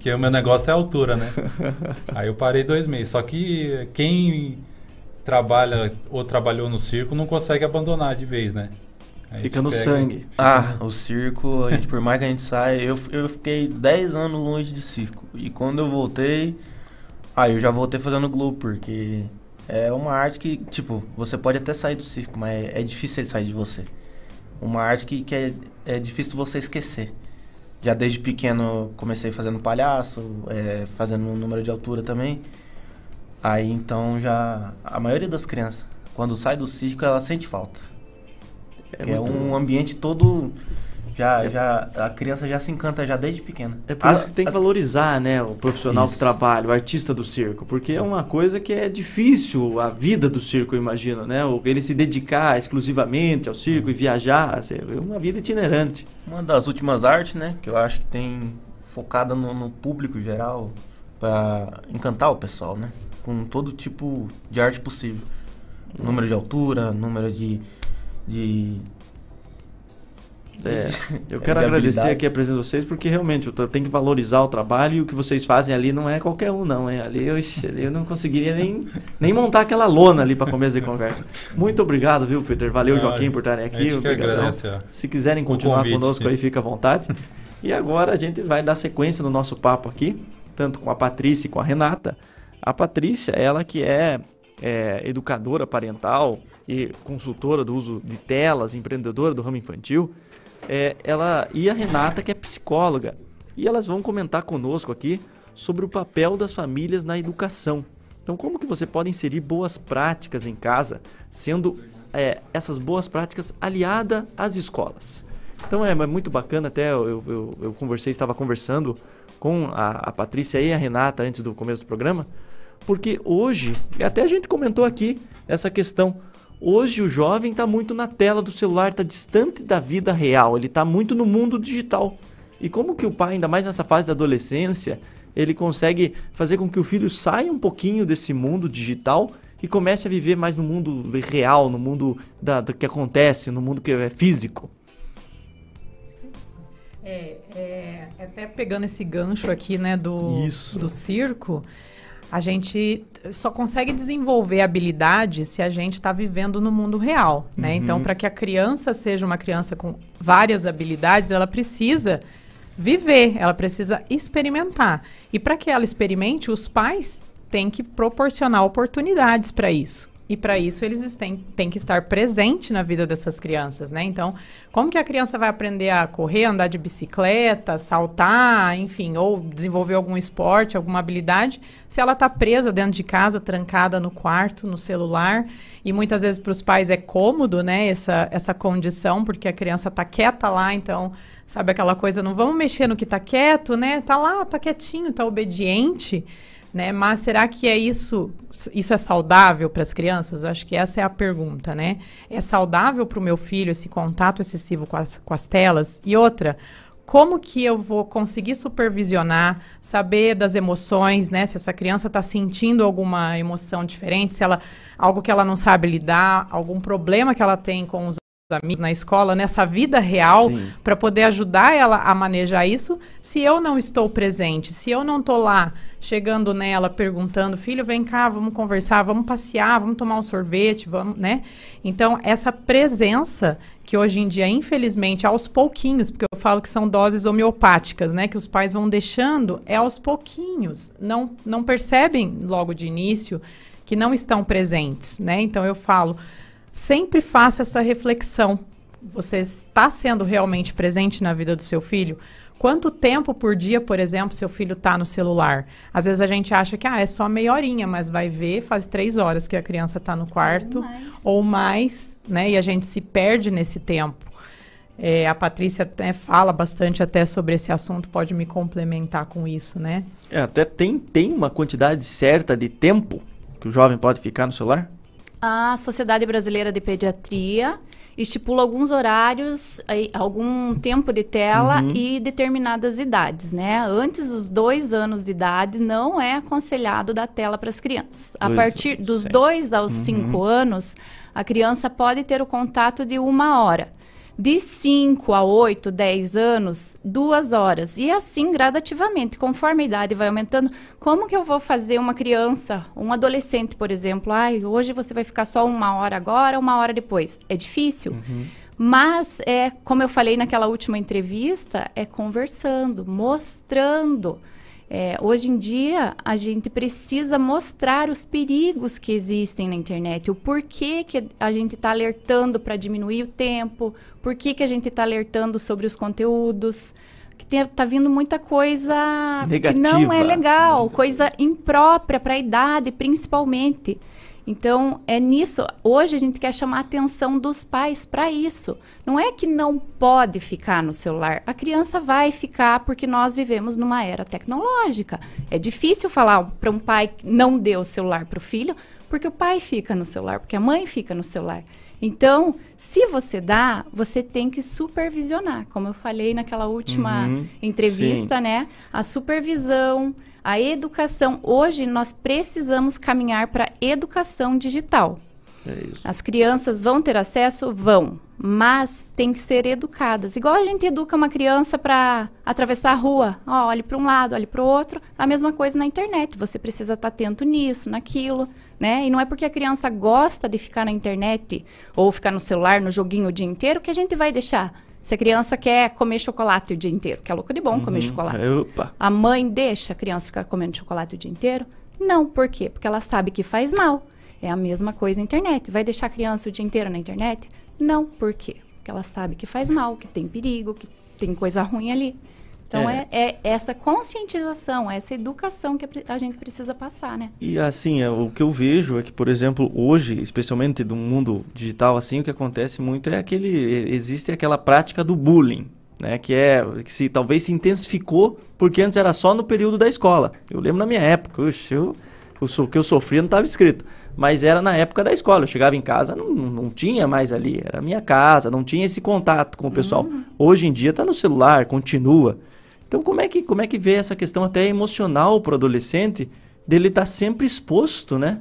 Que o meu negócio é a altura, né? Aí eu parei dois meses. Só que quem trabalha ou trabalhou no circo não consegue abandonar de vez, né? A Fica no pega- sangue. Ah, o circo, a gente, por mais que a gente saia, eu, eu fiquei 10 anos longe de circo. E quando eu voltei, aí eu já voltei fazendo Globo, porque é uma arte que, tipo, você pode até sair do circo, mas é difícil ele sair de você. Uma arte que, que é, é difícil você esquecer. Já desde pequeno comecei fazendo palhaço, é, fazendo um número de altura também. Aí então já. A maioria das crianças, quando sai do circo, ela sente falta. É é, muito- um ambiente todo. Já, já, a criança já se encanta já desde pequena. É por isso que tem que As- valorizar, né, o profissional que Isso. trabalha, o artista do circo, porque é uma coisa que é difícil a vida do circo, eu imagino, né? O- Ele se dedicar exclusivamente ao circo e viajar, assim, é uma vida itinerante. Uma das últimas artes, né? Que eu acho que tem focada no, no público geral para encantar o pessoal, né? Com todo tipo de arte possível. Número de altura, número de. de É, eu de quero agradecer aqui a presença de vocês, porque realmente eu tenho que valorizar o trabalho e o que vocês fazem ali não é qualquer um, não. Hein? Ali eu, eu não conseguiria nem, nem montar aquela lona ali para começo de conversa. Muito obrigado, viu, Peter? Valeu, Joaquim, por estarem aqui. agradece, Se quiserem continuar convite, conosco sim. aí, fica à vontade. E agora a gente vai dar sequência no nosso papo aqui, tanto com a Patrícia e com a Renata. A Patrícia, ela que é, é, educadora parental e consultora do uso de telas, empreendedora do ramo infantil, é, ela e a Renata, que é psicóloga. E elas vão comentar conosco aqui sobre o papel das famílias na educação. Então, como que você pode inserir boas práticas em casa, sendo é, essas boas práticas aliadas às escolas? Então é, é muito bacana, até eu, eu, eu conversei, estava conversando com a, a Patrícia e a Renata antes do começo do programa, porque hoje, até a gente comentou aqui essa questão, hoje o jovem está muito na tela do celular, está distante da vida real, ele está muito no mundo digital. E como que o pai, ainda mais nessa fase da adolescência, ele consegue fazer com que o filho saia um pouquinho desse mundo digital e comece a viver mais no mundo real, no mundo da, do que acontece, no mundo que é físico. É, é, até pegando esse gancho aqui, né, do, do circo, a gente só consegue desenvolver habilidades se a gente está vivendo no mundo real, né? Uhum. Então, para que a criança seja uma criança com várias habilidades, ela precisa viver, ela precisa experimentar. E para que ela experimente, os pais têm que proporcionar oportunidades para isso. E para isso eles têm, têm que estar presente na vida dessas crianças, né? Então, como que a criança vai aprender a correr, andar de bicicleta, saltar, enfim, ou desenvolver algum esporte, alguma habilidade, se ela está presa dentro de casa, trancada no quarto, no celular? E muitas vezes para os pais é cômodo, né, essa, essa condição, porque a criança está quieta lá, então, sabe aquela coisa, não vamos mexer no que está quieto, né? Tá lá, tá quietinho, tá obediente né? Mas será que é isso? Isso é saudável para as crianças? Acho que essa é a pergunta, né? É saudável para o meu filho esse contato excessivo com as, com as telas? E outra, como que eu vou conseguir supervisionar, saber das emoções, né? Se essa criança está sentindo alguma emoção diferente, se ela algo que ela não sabe lidar, algum problema que ela tem com os amigos na escola, nessa vida real, para poder ajudar ela a manejar isso, se eu não estou presente, se eu não estou lá chegando nela, perguntando, filho, vem cá, vamos conversar, vamos passear, vamos tomar um sorvete, vamos, né? Então, essa presença que hoje em dia, infelizmente, aos pouquinhos, porque eu falo que são doses homeopáticas, né, que os pais vão deixando, é aos pouquinhos, não, não percebem logo de início que não estão presentes, né? Então, eu falo, sempre faça essa reflexão. Você está sendo realmente presente na vida do seu filho? Quanto tempo por dia, por exemplo, seu filho está no celular? Às vezes a gente acha que ah, é só meia horinha, mas vai ver, faz três horas que a criança está no quarto, ou mais. ou mais, né? E a gente se perde nesse tempo. É, a Patrícia até fala bastante até sobre esse assunto, pode me complementar com isso, né? É, até tem, tem uma quantidade certa de tempo que o jovem pode ficar no celular? A Sociedade Brasileira de Pediatria estipula alguns horários, algum tempo de tela Uhum. e determinadas idades, né? Antes dos dois anos de idade, não é aconselhado dar tela para as crianças. A Dois, partir dos certo. dois aos Uhum. cinco anos, a criança pode ter o contato de uma hora. De 5 a 8, 10 anos, duas horas. E assim gradativamente, conforme a idade vai aumentando. Como que eu vou fazer uma criança, um adolescente, por exemplo? Ai, hoje você vai ficar só uma hora agora, uma hora depois. É difícil. Mas, é, como eu falei naquela última entrevista, é conversando, mostrando. É, hoje em dia, a gente precisa mostrar os perigos que existem na internet, o porquê que a gente está alertando para diminuir o tempo, por que, a gente está alertando sobre os conteúdos. Que tem, tá vindo muita coisa que não é Negativa. legal, coisa imprópria para a idade, principalmente. Então, é nisso. Hoje a gente quer chamar a atenção dos pais para isso. Não é que não pode ficar no celular. A criança vai ficar porque nós vivemos numa era tecnológica. É difícil falar para um pai que não dê o celular para o filho, porque o pai fica no celular, porque a mãe fica no celular. Então, se você dá, você tem que supervisionar, como eu falei naquela última Uhum, entrevista, sim. né? A supervisão, a educação. Hoje nós precisamos caminhar para educação digital. É isso. As crianças vão ter acesso? Vão, mas tem que ser educadas. Igual a gente educa uma criança para atravessar a rua. Ó, olhe para um lado, olhe para o outro. A mesma coisa na internet. Você precisa estar atento nisso, naquilo, né? E não é porque a criança gosta de ficar na internet ou ficar no celular, no joguinho o dia inteiro, que a gente vai deixar. Se a criança quer comer chocolate o dia inteiro, que é louca de bom comer Uhum. chocolate. Opa. A mãe deixa a criança ficar comendo chocolate o dia inteiro? Não, por quê? Porque ela sabe que faz mal. É a mesma coisa na internet. Vai deixar a criança o dia inteiro na internet? Não, por quê? Porque ela sabe que faz mal, que tem perigo, que tem coisa ruim ali. Então é, É. é essa conscientização, essa educação que a gente precisa passar, né? E assim, é, o que eu vejo é que, por exemplo, hoje, especialmente do mundo digital, assim, o que acontece muito é aquele. Existe aquela prática do bullying, né? Que é. que se talvez se intensificou, porque antes era só no período da escola. Eu lembro na minha época, uxe, eu, o que eu sofria não estava escrito. Mas era na época da escola. Eu chegava em casa, não, não tinha mais ali. Era minha casa, não tinha esse contato com o pessoal. Hoje em dia está no celular, continua. Então, como é que, como é que vê essa questão até emocional para o adolescente dele estar sempre exposto, né?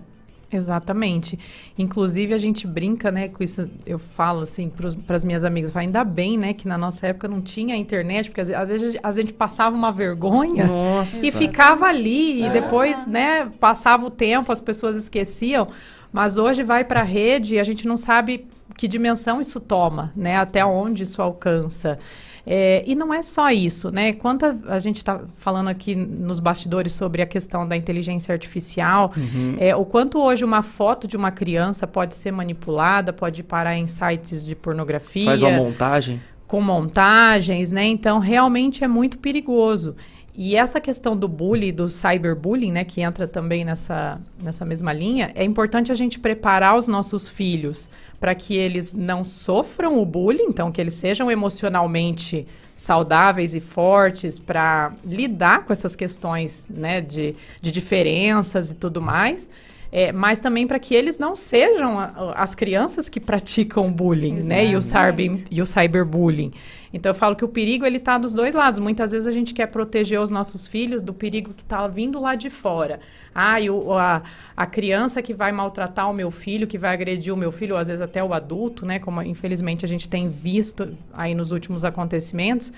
Exatamente. Inclusive, a gente brinca, né, com isso, eu falo assim para as minhas amigas, ainda bem, né, que na nossa época não tinha internet, porque às, às vezes a gente passava uma vergonha Nossa. e ficava ali, e depois, né, passava o tempo, as pessoas esqueciam, mas hoje vai para a rede e a gente não sabe que dimensão isso toma, né, até onde isso alcança. É, e não é só isso, né? Quanto a, a gente está falando aqui nos bastidores sobre a questão da inteligência artificial, Uhum. é, o quanto hoje uma foto de uma criança pode ser manipulada, pode parar em sites de pornografia Faz uma montagem. com montagens, né? Então, realmente é muito perigoso. E essa questão do bullying, do cyberbullying, né, que entra também nessa, nessa mesma linha, é importante a gente preparar os nossos filhos para que eles não sofram o bullying, então que eles sejam emocionalmente saudáveis e fortes para lidar com essas questões, né, de, de diferenças e tudo mais. É, mas também para que eles não sejam a- as crianças que praticam bullying, né? E o, cyber, e o cyberbullying. Então eu falo que o perigo ele está dos dois lados. Muitas vezes a gente quer proteger os nossos filhos do perigo que está vindo lá de fora. Ah, o, a, a criança que vai maltratar o meu filho, que vai agredir o meu filho, ou às vezes até o adulto, né? Como infelizmente a gente tem visto aí nos últimos acontecimentos.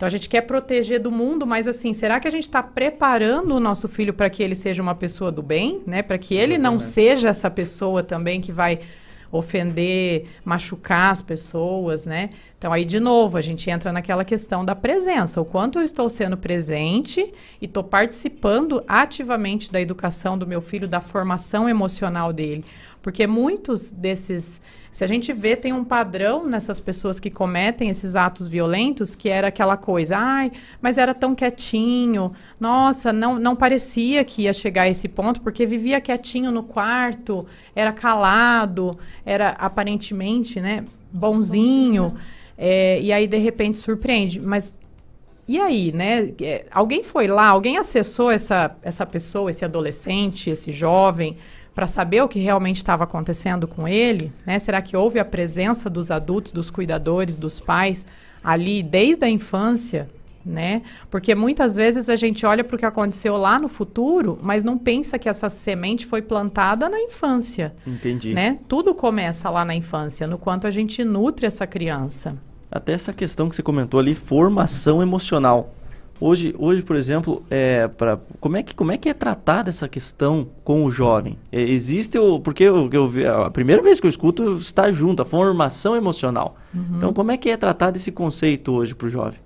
Então a gente quer proteger do mundo, mas assim, será que a gente está preparando o nosso filho para que ele seja uma pessoa do bem, né? Para que ele não seja essa pessoa também que vai ofender, machucar as pessoas, né? Então aí de novo a gente entra naquela questão da presença, o quanto eu estou sendo presente e estou participando ativamente da educação do meu filho, da formação emocional dele, porque muitos desses se a gente vê, tem um padrão nessas pessoas que cometem esses atos violentos, que era aquela coisa, ai, mas era tão quietinho, nossa, não, não parecia que ia chegar a esse ponto, porque vivia quietinho no quarto, era calado, era aparentemente, né, bonzinho, é, e aí de repente surpreende. Mas e aí, né? É, Alguém foi lá, alguém acessou essa, essa pessoa, esse adolescente, esse jovem, para saber o que realmente estava acontecendo com ele? Né? Será que houve a presença dos adultos, dos cuidadores, dos pais ali desde a infância? Né? Porque muitas vezes a gente olha para o que aconteceu lá no futuro, mas não pensa que essa semente foi plantada na infância. Entendi. Né? Tudo começa lá na infância, no quanto a gente nutre essa criança. Até essa questão que você comentou ali, formação emocional. Hoje, hoje por exemplo, é, pra, como, é que, como é que é tratada essa questão com o jovem? É, existe o. Porque eu, eu, a primeira vez que eu escuto está junto, a formação emocional. Uhum. Então, como é que é tratado esse conceito hoje para o jovem?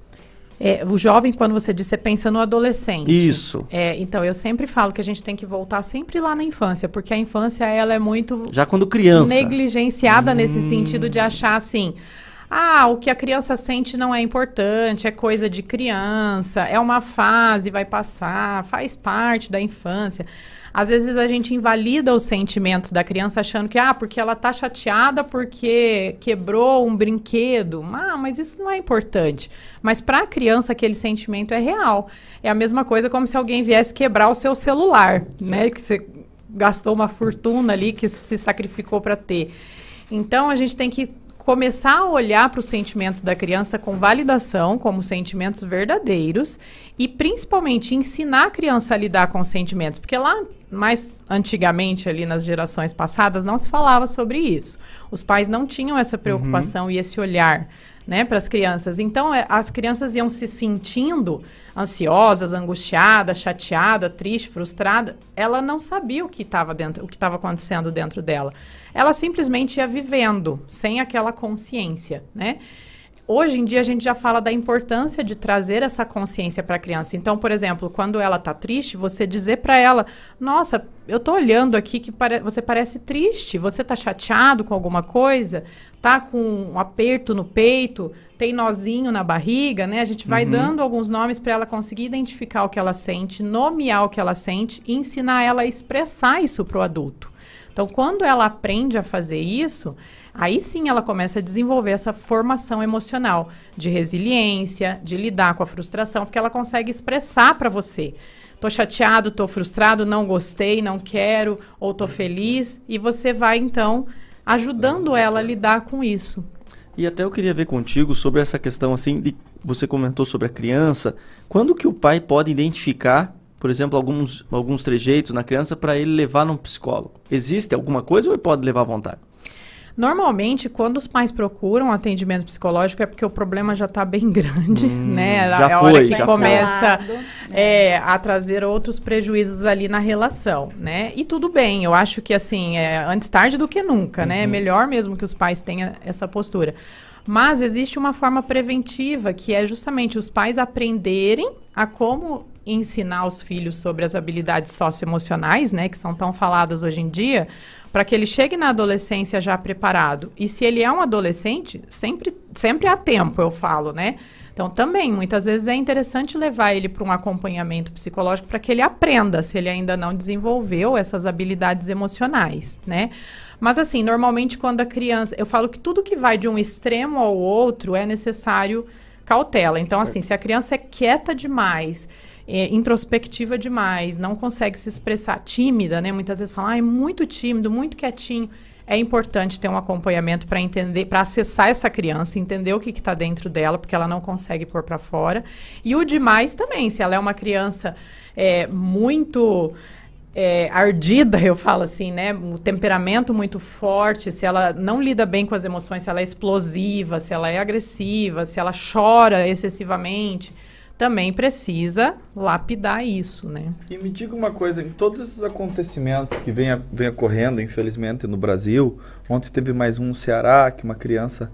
É, o jovem, quando você diz, você pensa no adolescente. Isso. É, então, eu sempre falo que a gente tem que voltar sempre lá na infância, porque a infância, ela é muito Já quando criança. negligenciada nesse Hum. sentido de achar assim. Ah, o que a criança sente não é importante, é coisa de criança, é uma fase, vai passar, faz parte da infância. Às vezes a gente invalida os sentimentos da criança achando que, ah, porque ela tá chateada porque quebrou um brinquedo. Ah, mas isso não é importante. Mas para a criança aquele sentimento é real. É a mesma coisa como se alguém viesse quebrar o seu celular, né? Que você gastou uma fortuna ali que se sacrificou para ter. Então a gente tem que começar a olhar para os sentimentos da criança com validação, como sentimentos verdadeiros, e principalmente ensinar a criança a lidar com os sentimentos, porque lá mais antigamente ali nas gerações passadas não se falava sobre isso. Os pais não tinham essa preocupação e esse olhar, né, para as crianças. Então é, as crianças iam se sentindo ansiosas, angustiadas, chateada, triste, frustrada. Ela não sabia o que estava dentro, o que estava acontecendo dentro dela. Ela simplesmente ia vivendo sem aquela consciência, né? Hoje em dia a gente já fala da importância de trazer essa consciência para a criança. Então, por exemplo, quando ela está triste, você dizer para ela: "Nossa, eu tô olhando aqui que pare você parece triste. Você tá chateado com alguma coisa? Tá com um aperto no peito? Tem nozinho na barriga, né? A gente vai Uhum. dando alguns nomes para ela conseguir identificar o que ela sente, nomear o que ela sente e ensinar ela a expressar isso para o adulto. Então, quando ela aprende a fazer isso, aí sim ela começa a desenvolver essa formação emocional de resiliência, de lidar com a frustração, porque ela consegue expressar para você. Tô chateado, tô frustrado, não gostei, não quero, ou tô feliz, e você vai então ajudando ela a lidar com isso. E até eu queria ver contigo sobre essa questão assim, de você comentou sobre a criança, quando que o pai pode identificar, por exemplo, alguns, alguns trejeitos na criança para ele levar num psicólogo? Existe alguma coisa ou ele pode levar à vontade? Normalmente, quando os pais procuram atendimento psicológico, é porque o problema já está bem grande, Hum, né? já é a foi, hora que já começa foi. é, a trazer outros prejuízos ali na relação, né? E tudo bem, eu acho que assim, é antes tarde do que nunca, né? É melhor mesmo que os pais tenham essa postura. Mas existe uma forma preventiva, que é justamente os pais aprenderem a como ensinar os filhos sobre as habilidades socioemocionais, né, que são tão faladas hoje em dia, para que ele chegue na adolescência já preparado. E se ele é um adolescente, sempre, sempre há tempo, eu falo, né? Então, também, muitas vezes é interessante levar ele para um acompanhamento psicológico para que ele aprenda, se ele ainda não desenvolveu essas habilidades emocionais, né? Mas, assim, normalmente quando a criança. Eu falo que tudo que vai de um extremo ao outro é necessário cautela. Então, assim, se a criança é quieta demais, é, introspectiva demais, não consegue se expressar, tímida, né? Muitas vezes falam, ah, é muito tímido, muito quietinho. É importante ter um acompanhamento para entender, para acessar essa criança, entender o que está dentro dela, porque ela não consegue pôr para fora. E o demais também, se ela é uma criança é, muito é, ardida, eu falo assim, né? O temperamento muito forte, se ela não lida bem com as emoções, se ela é explosiva, se ela é agressiva, se ela chora excessivamente, também precisa lapidar isso, né? E me diga uma coisa, em todos esses acontecimentos que vem, vem ocorrendo, infelizmente, no Brasil, ontem teve mais um no Ceará, que uma criança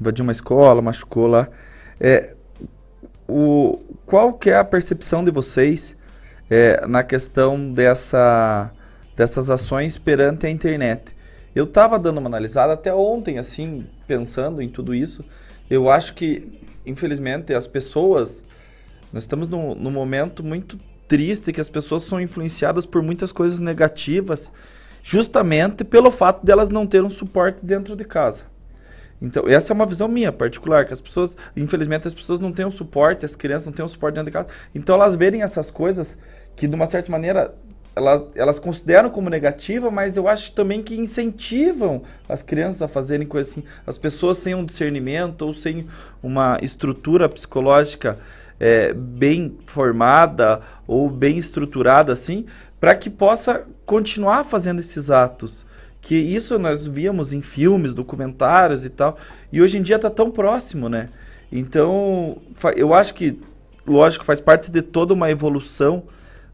invadiu uma escola, machucou lá. É, o, qual que é a percepção de vocês é, na questão dessa, dessas ações perante a internet? Eu estava dando uma analisada até ontem, assim, pensando em tudo isso. Eu acho que, infelizmente, as pessoas nós estamos num, num momento muito triste que as pessoas são influenciadas por muitas coisas negativas, justamente pelo fato delas não terem um suporte dentro de casa. Então, essa é uma visão minha particular, que as pessoas, infelizmente, as pessoas não têm um suporte, as crianças não têm um suporte dentro de casa. Então, elas verem essas coisas que, de uma certa maneira, elas, elas consideram como negativa, mas eu acho também que incentivam as crianças a fazerem coisas assim. As pessoas sem um discernimento ou sem uma estrutura psicológica é, bem formada ou bem estruturada assim, para que possa continuar fazendo esses atos. Que isso nós víamos em filmes, documentários e tal, e hoje em dia está tão próximo, né? Então, eu acho que, lógico, faz parte de toda uma evolução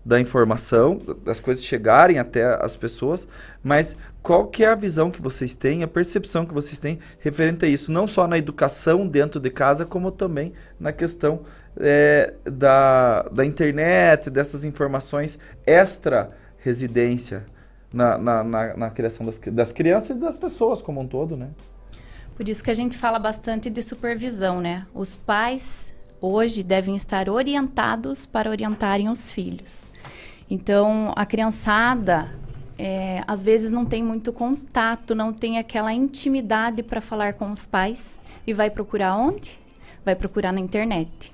da informação, das coisas chegarem até as pessoas, mas qual que é a visão que vocês têm, a percepção que vocês têm referente a isso, não só na educação dentro de casa, como também na questão é, da, da internet, dessas informações extra-residência na, na, na, na, criação das, das crianças e das pessoas como um todo, né? Por isso que a gente fala bastante de supervisão, né? Os pais hoje devem estar orientados para orientarem os filhos. Então, a criançada é, às vezes não tem muito contato, não tem aquela intimidade para falar com os pais e vai procurar onde? Vai procurar na internet.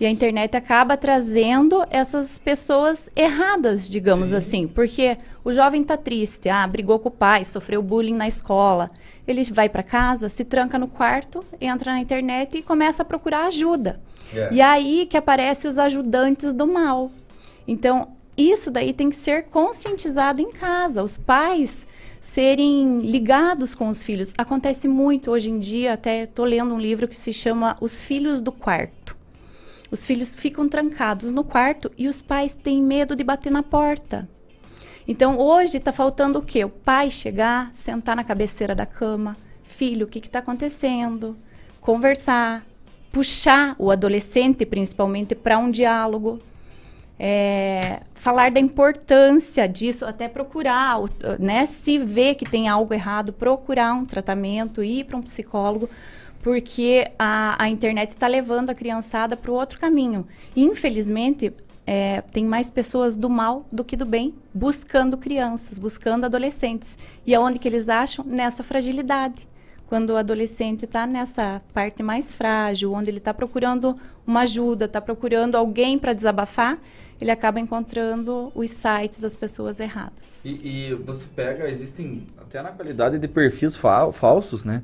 E a internet acaba trazendo essas pessoas erradas, digamos Sim. assim, porque o jovem está triste, ah, brigou com o pai, sofreu bullying na escola. Ele vai para casa, se tranca no quarto, entra na internet e começa a procurar ajuda. Yeah. E aí que aparecem os ajudantes do mal. Então, isso daí tem que ser conscientizado em casa. Os pais serem ligados com os filhos. Acontece muito hoje em dia, até estou lendo um livro que se chama Os Filhos do Quarto. Os filhos ficam trancados no quarto e os pais têm medo de bater na porta. Então hoje está faltando o quê? O pai chegar, sentar na cabeceira da cama, filho, o que está acontecendo? Conversar, puxar o adolescente principalmente para um diálogo. É, falar da importância disso, até procurar, né? Se vê que tem algo errado, procurar um tratamento, ir para um psicólogo, porque a, a internet está levando a criançada para o outro caminho. Infelizmente, é, tem mais pessoas do mal do que do bem buscando crianças, buscando adolescentes. E aonde que eles acham? Nessa fragilidade. Quando o adolescente está nessa parte mais frágil, onde ele está procurando uma ajuda, está procurando alguém para desabafar, ele acaba encontrando os sites das pessoas erradas. E, e, você pega, existem até na qualidade de perfis fa falsos, né?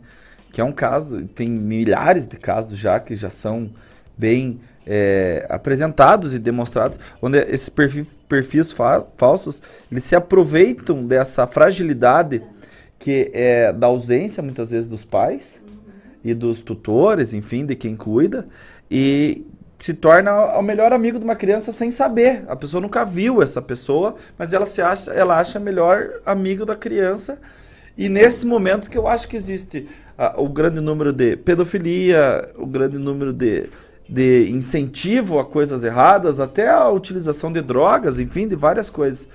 Que é um caso, tem milhares de casos já que já são bem é, apresentados e demonstrados, onde esses perfis, perfis fa- falsos eles se aproveitam dessa fragilidade que é da ausência muitas vezes dos pais e dos tutores, enfim, de quem cuida, e se torna o melhor amigo de uma criança sem saber. A pessoa nunca viu essa pessoa, mas ela se acha, ela acha melhor amigo da criança. E nesses momentos que eu acho que existe o grande número de pedofilia, o grande número de, de incentivo a coisas erradas, até a utilização de drogas, enfim, de várias coisas.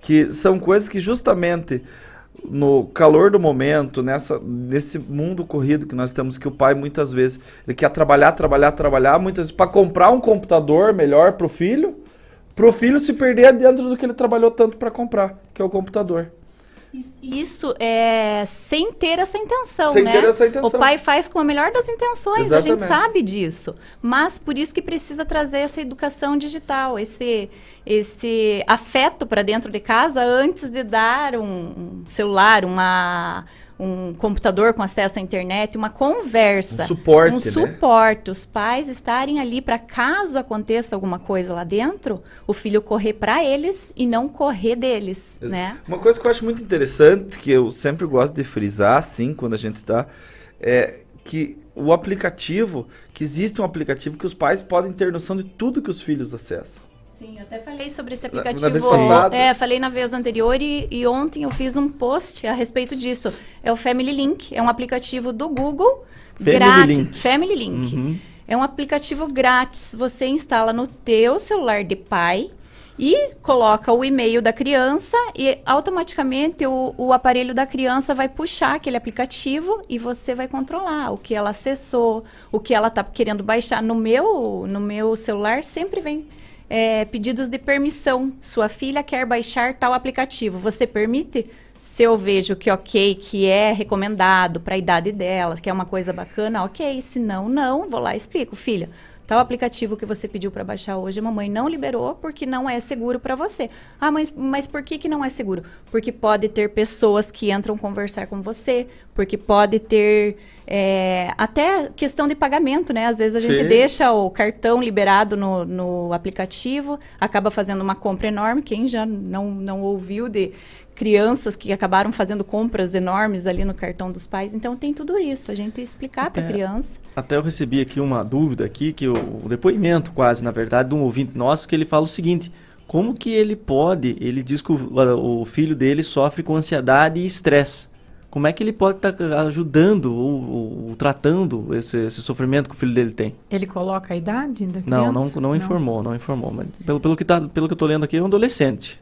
Que são coisas que justamente no calor do momento, nessa, nesse mundo corrido que nós temos, que o pai muitas vezes ele quer trabalhar, trabalhar, trabalhar, muitas vezes para comprar um computador melhor para o filho, para o filho se perder dentro do que ele trabalhou tanto para comprar, que é o computador. Isso é sem ter essa intenção, Sem né? ter essa intenção. O pai faz com a melhor das intenções, a gente Exatamente. sabe disso. Mas por isso que precisa trazer essa educação digital, esse esse afeto para dentro de casa antes de dar um celular, uma um computador com acesso à internet, uma conversa, Um suporte, um né? suporte, os pais estarem ali para caso aconteça alguma coisa lá dentro, o filho correr para eles e não correr deles, né? Uma coisa que eu acho muito interessante, que eu sempre gosto de frisar, assim, quando a gente tá, é que o aplicativo, que existe um aplicativo que os pais podem ter noção de tudo que os filhos acessam. Sim, eu até falei sobre esse Na- na aplicativo. vez passada. É, falei na vez anterior e, e ontem eu fiz um post a respeito disso. É o Family Link, é um aplicativo do Google Family grátis. Link. Family Link. Uhum. É um aplicativo grátis. Você instala no teu celular de pai e coloca o e-mail da criança e automaticamente o, o aparelho da criança vai puxar aquele aplicativo e você vai controlar o que ela acessou, o que ela está querendo baixar. No meu, no meu celular sempre vem é, pedidos de permissão. Sua filha quer baixar tal aplicativo. Você permite? Se eu vejo que ok, que é recomendado para a idade dela, que é uma coisa bacana, ok. Se não, não, vou lá e explico. Filha, tal aplicativo que você pediu para baixar hoje, a mamãe não liberou porque não é seguro para você. Ah, mas, mas por que, que não é seguro? Porque pode ter pessoas que entram conversar com você, porque pode ter é, até questão de pagamento, né? Às vezes a gente Sim. deixa o cartão liberado no, no aplicativo, acaba fazendo uma compra enorme. Quem já não, não ouviu de crianças que acabaram fazendo compras enormes ali no cartão dos pais? Então tem tudo isso, a gente explicar para a É. criança. Até eu recebi aqui uma dúvida aqui, que o, o depoimento quase, na verdade, de um ouvinte nosso, que ele fala o seguinte, como que ele pode, ele diz que o, o filho dele sofre com ansiedade e estresse. Como é que ele pode estar ajudando ou, ou- tratando esse, esse sofrimento que o filho dele tem? Ele coloca a idade da criança? Não, não, não informou, não informou. Mas pelo, pelo, que tá, pelo que eu tô lendo aqui, é um adolescente.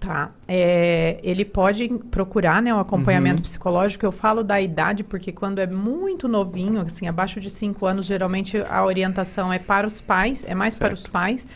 Tá. É, ele pode procurar né, um acompanhamento Uhum. psicológico. Eu falo da idade porque quando é muito novinho, assim, abaixo de 5 anos, geralmente a orientação é para os pais, é mais para os pais.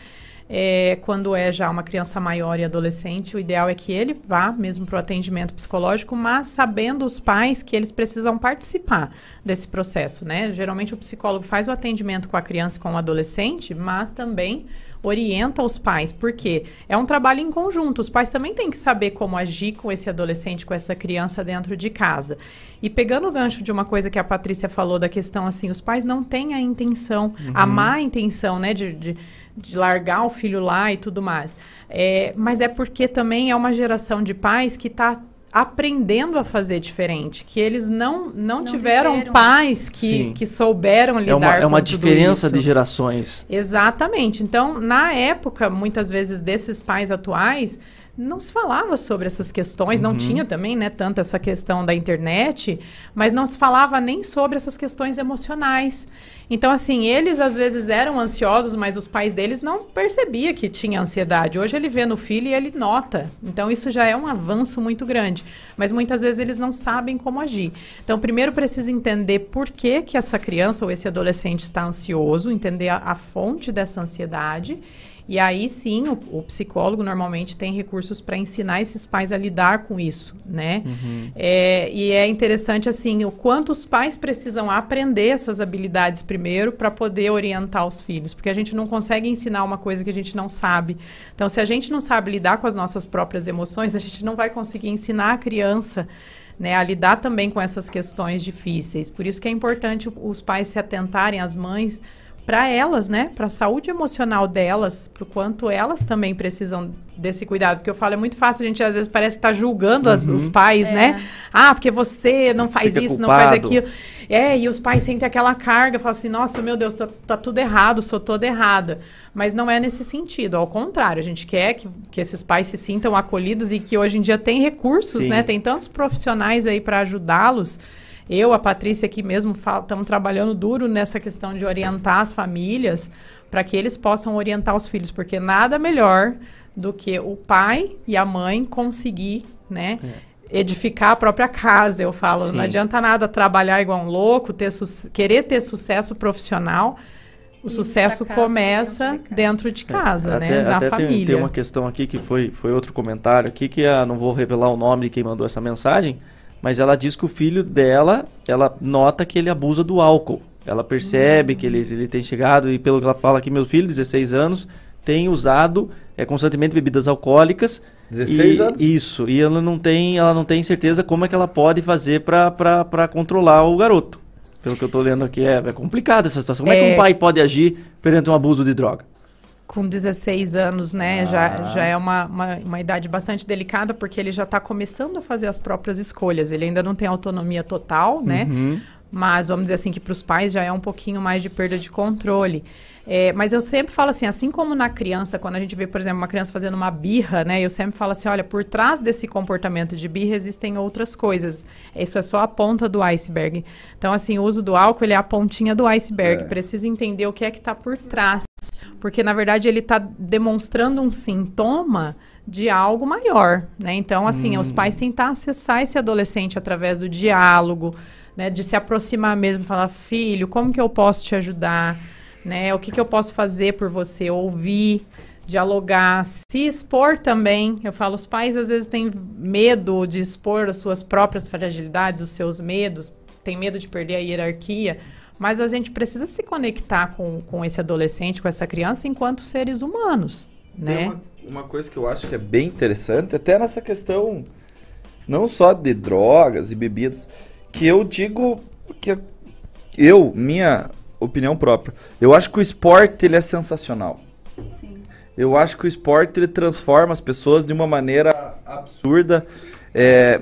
É, quando é já uma criança maior e adolescente, o ideal é que ele vá mesmo para o atendimento psicológico, mas sabendo os pais que eles precisam participar desse processo, né? Geralmente o psicólogo faz o atendimento com a criança e com o adolescente, mas também orienta os pais, porque é um trabalho em conjunto. Os pais também têm que saber como agir com esse adolescente, com essa criança dentro de casa. E pegando o gancho de uma coisa que a Patrícia falou da questão assim, os pais não têm a intenção, a Uhum. má intenção, né, de, de, de largar o filho lá e tudo mais. É, mas é porque também é uma geração de pais que está aprendendo a fazer diferente, que eles não, não, tiveram viveram pais que, Sim. que souberam lidar É uma, é uma com tudo diferença isso. de gerações. Exatamente. Então, na época, muitas vezes, desses pais atuais, não se falava sobre essas questões, não Uhum. tinha também, né, tanto essa questão da internet, mas não se falava nem sobre essas questões emocionais. Então, assim, eles às vezes eram ansiosos, mas os pais deles não percebia que tinha ansiedade. Hoje ele vê no filho e ele nota. Então, isso já é um avanço muito grande. Mas muitas vezes eles não sabem como agir. Então, primeiro precisa entender por que, que essa criança ou esse adolescente está ansioso, entender a, a fonte dessa ansiedade. E aí sim, o, o psicólogo normalmente tem recursos para ensinar esses pais a lidar com isso, né? Uhum. É, e é interessante assim o quanto os pais precisam aprender essas habilidades primeiro para poder orientar os filhos, porque a gente não consegue ensinar uma coisa que a gente não sabe. Então, se a gente não sabe lidar com as nossas próprias emoções, a gente não vai conseguir ensinar a criança né, a lidar também com essas questões difíceis. Por isso que é importante os pais se atentarem, as mães para elas, né? Para a saúde emocional delas, para o quanto elas também precisam desse cuidado. Porque eu falo, é muito fácil, a gente às vezes parece estar julgando as- Uhum. os pais, É. né? Ah, porque você não faz Fica isso, não faz culpado. aquilo. É, e os pais sentem aquela carga, falam assim, nossa, meu Deus, tá, tá tudo errado, sou toda errada. Mas não é nesse sentido, ao contrário, a gente quer que, que esses pais se sintam acolhidos e que hoje em dia tem recursos, Sim. né? Tem tantos profissionais aí para ajudá-los. Eu, a Patrícia aqui mesmo, estamos trabalhando duro nessa questão de orientar as famílias para que eles possam orientar os filhos, porque nada melhor do que o pai e a mãe conseguir, né? Edificar a própria casa, eu falo. Sim. Não adianta nada trabalhar igual um louco, ter su- querer ter sucesso profissional. O sucesso fracasso começa dentro de casa, né? Na até tem- família. Tem, uma questão aqui que foi, foi outro comentário aqui, que ah, não vou revelar o nome de quem mandou essa mensagem, mas ela diz que o filho dela, ela nota que ele abusa do álcool. Ela percebe que ele, ele tem chegado, e pelo que ela fala aqui, meu filho, 16 anos, tem usado é, constantemente bebidas alcoólicas. 16 e- anos? Isso, e ela não tem, ela não tem certeza como é que ela pode fazer para controlar o garoto. Pelo que eu tô lendo aqui, é, é complicado essa situação. Como é... que É. um pai pode agir perante um abuso de droga? Com 16 anos, né? Já, já é uma, uma, uma idade bastante delicada, porque ele já está começando a fazer as próprias escolhas. Ele ainda não tem autonomia total, né? Uhum. Mas vamos dizer assim que para os pais já é um pouquinho mais de perda de controle. É, mas eu sempre falo assim, assim como na criança, quando a gente vê, por exemplo, uma criança fazendo uma birra, né? Eu sempre falo assim, olha, por trás desse comportamento de birra existem outras coisas. Isso é só a ponta do iceberg. Então, assim, o uso do álcool ele é a pontinha do iceberg. É. Precisa entender o que é que está por trás, porque na verdade ele está demonstrando um sintoma de algo maior, né? Então, assim, os pais tentar acessar esse adolescente através do diálogo, né? De se aproximar mesmo, falar, filho, como que eu posso te ajudar? Né? O que, que eu posso fazer por você? Ouvir, dialogar, se expor também. Eu falo, os pais às vezes têm medo de expor as suas próprias fragilidades, os seus medos, tem medo de perder a hierarquia. Mas a gente precisa se conectar com, com esse adolescente, com essa criança, enquanto seres humanos, Tem né? uma, uma coisa que eu acho que é bem interessante, até nessa questão não só de drogas e bebidas, que eu digo que eu, minha opinião própria, eu acho que o esporte ele é sensacional. Eu acho que o esporte ele transforma as pessoas de uma maneira absurda. É,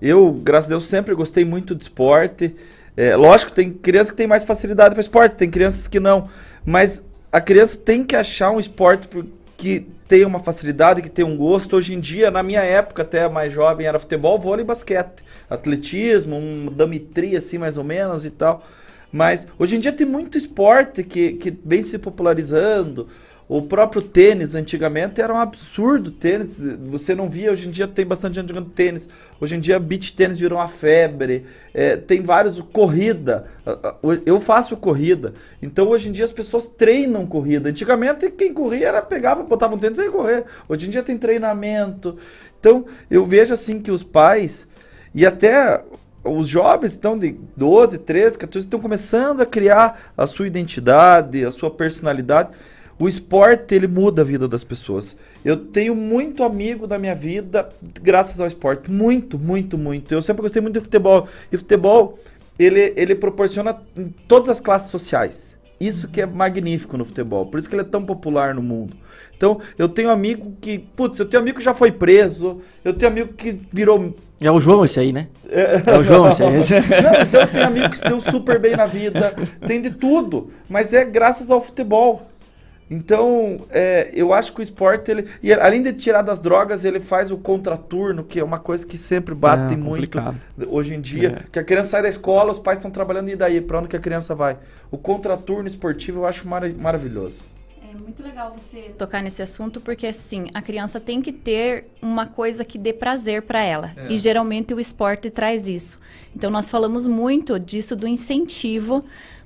eu, graças a Deus, sempre gostei muito de esporte. É, lógico, tem crianças que têm mais facilidade para esporte, tem crianças que não. Mas a criança tem que achar um esporte por- que tenha uma facilidade, que tenha um gosto. Hoje em dia, na minha época, até mais jovem, era futebol, vôlei e basquete. Atletismo, um damitria, assim, mais ou menos e tal. Mas hoje em dia tem muito esporte que, que vem se popularizando. O próprio tênis, antigamente, era um absurdo tênis. Você não via, hoje em dia tem bastante gente jogando tênis. Hoje em dia, beach tênis virou uma febre. É, tem vários. Corrida. Eu faço corrida. Então, hoje em dia, as pessoas treinam corrida. Antigamente, quem corria era pegava, botava um tênis e ia correr. Hoje em dia, tem treinamento. Então, eu vejo assim que os pais e até os jovens estão de 12, 13, 14 estão começando a criar a sua identidade, a sua personalidade. O esporte ele muda a vida das pessoas. Eu tenho muito amigo da minha vida graças ao esporte, muito, muito, muito. Eu sempre gostei muito de futebol e futebol ele ele proporciona em todas as classes sociais. Isso que é magnífico no futebol, por isso que ele é tão popular no mundo. Então, eu tenho amigo que, putz, eu tenho amigo que já foi preso, eu tenho amigo que virou É o João esse aí, né? é É o João esse aí. Não, então tem amigo que se deu super bem na vida, tem de tudo, mas é graças ao futebol. Então, é, eu acho que o esporte, ele, e além de tirar das drogas, ele faz o contraturno, que é uma coisa que sempre bate É, muito hoje em dia. É. Que a criança sai da escola, os pais estão trabalhando, e daí? Pra onde que a criança vai? O contraturno esportivo eu acho mara- maravilhoso. É muito legal você tocar nesse assunto, porque assim, a criança tem que ter uma coisa que dê prazer para ela. É. E geralmente o esporte traz isso. Então nós falamos muito disso do incentivo,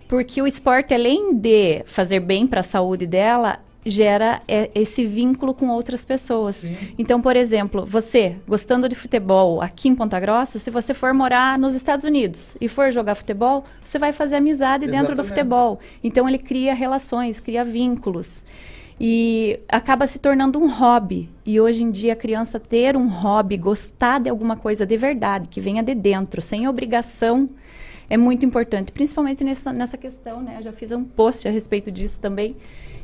porque o esporte, além de fazer bem para a saúde dela, gera é, esse vínculo com outras pessoas. Então, por exemplo, você gostando de futebol aqui em Ponta Grossa, se você for morar nos Estados Unidos e for jogar futebol, você vai fazer amizade dentro do Exatamente. futebol. Então ele cria relações, cria vínculos. E acaba se tornando um hobby. E hoje em dia a criança ter um hobby, gostar de alguma coisa de verdade, que venha de dentro, sem obrigação, é muito importante, principalmente nessa, nessa questão, né? Eu já fiz um post a respeito disso também,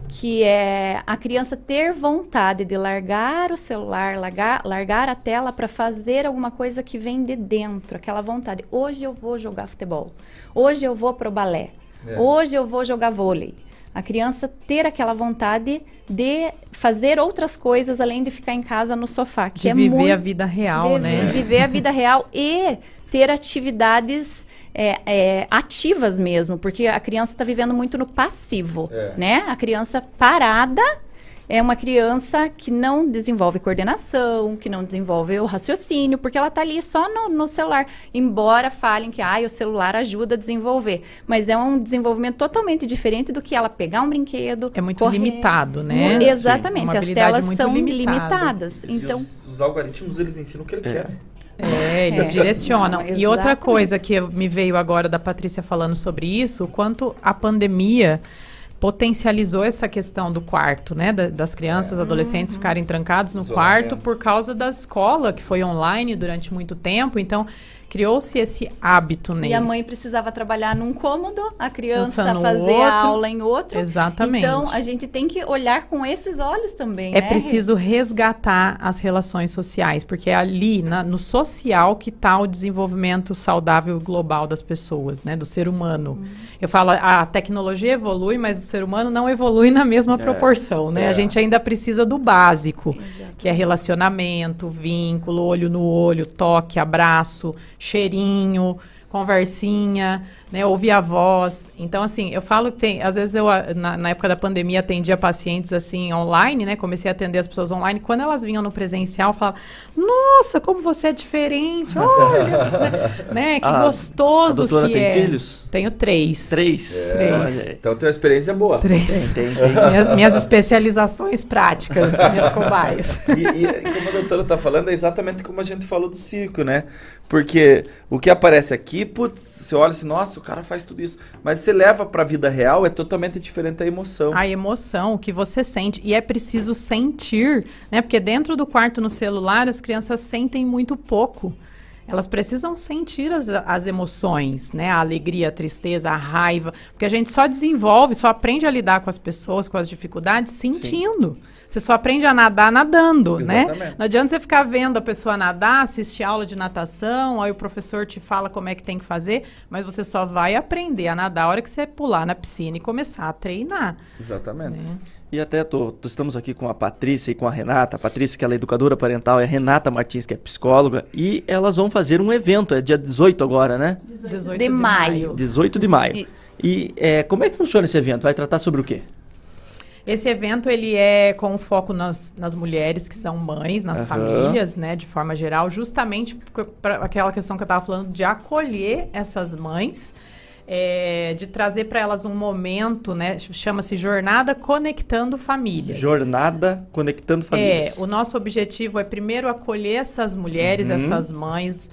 que é a criança ter vontade de largar o celular, largar, largar a tela para fazer alguma coisa que vem de dentro, aquela vontade. Hoje eu vou jogar futebol, hoje eu vou pro balé, É. hoje eu vou jogar vôlei. A criança ter aquela vontade de fazer outras coisas além de ficar em casa no sofá, que De é viver muito- a vida real, de- né? de viver a vida real e ter atividades é, é, ativas mesmo, porque a criança está vivendo muito no passivo, É. né? A criança parada é uma criança que não desenvolve coordenação, que não desenvolve o raciocínio, porque ela está ali só no, no celular. Embora falem que ah, o celular ajuda a desenvolver, mas é um desenvolvimento totalmente diferente do que ela pegar um brinquedo. É muito limitado, né? Exatamente, as telas são limitada. limitadas. Então, Os algoritmos, eles ensinam o que ele quer. É, eles É. direcionam. Não, e outra coisa que me veio agora da Patrícia falando sobre isso, o quanto a pandemia potencializou essa questão do quarto, né? da- das crianças, adolescentes ficarem trancados no Isolamento. quarto por causa da escola, que foi online durante muito tempo. Então, criou-se esse hábito neles. E a mãe precisava trabalhar num cômodo, a criança fazer outro. a aula em outro. Exatamente. Então, a gente tem que olhar com esses olhos também, É né? preciso resgatar as relações sociais, porque é ali, na- no social, que está o desenvolvimento saudável global das pessoas, né? Do ser humano. Uhum. Eu falo, a tecnologia evolui, mas o ser humano não evolui na mesma É, proporção, né? é. A gente ainda precisa do básico, que é relacionamento, vínculo, olho no olho, toque, abraço, cheirinho, conversinha, né, ouvir a voz. Então, assim, eu falo que tem, às vezes eu, na, na época da pandemia, atendia pacientes, assim, online, né, comecei a atender as pessoas online, quando elas vinham no presencial, eu falava, nossa, como você é diferente, olha, né, que Ah, gostoso a doutora que tem é. filhos? Tenho três. Três? Três. Olha aí. Então tem uma experiência boa. Três. Tem, tem, tem. Minhas, minhas especializações práticas, minhas cobaias. E, e como a doutora está falando, é exatamente como a gente falou do circo, né? Porque o que aparece aqui, putz, você olha assim, nossa, cara faz tudo isso. Mas você leva para a vida real, é totalmente diferente a emoção. A emoção, o que você sente. E é preciso sentir, né? Porque dentro do quarto no celular, as crianças sentem muito pouco. Elas precisam sentir as, as emoções, né? A alegria, a tristeza, a raiva. Porque a gente só desenvolve, só aprende a lidar com as pessoas, com as dificuldades, sentindo. Você só aprende a nadar nadando, né? Exatamente. Não adianta você ficar vendo a pessoa nadar, assistir aula de natação, aí o professor te fala como é que tem que fazer, mas você só vai aprender a nadar a hora que você pular na piscina e começar a treinar. Exatamente. E até tô, tô- estamos aqui com a Patrícia e com a Renata. A Patrícia, que ela é educadora parental, e a Renata Martins, que é psicóloga. E elas vão fazer um evento, é dia 18 agora, né? 18 de maio. 18 de maio. Isso. E é, como é que funciona esse evento? Vai tratar sobre o quê? Esse evento ele é com foco nas, nas mulheres que são mães, nas Aham. famílias, né, de forma geral, justamente para aquela questão que eu estava falando de acolher essas mães, é, de trazer para elas um momento, né, chama-se Jornada Conectando Famílias. Jornada Conectando Famílias. É, o nosso objetivo é primeiro acolher essas mulheres, Uhum. essas mães,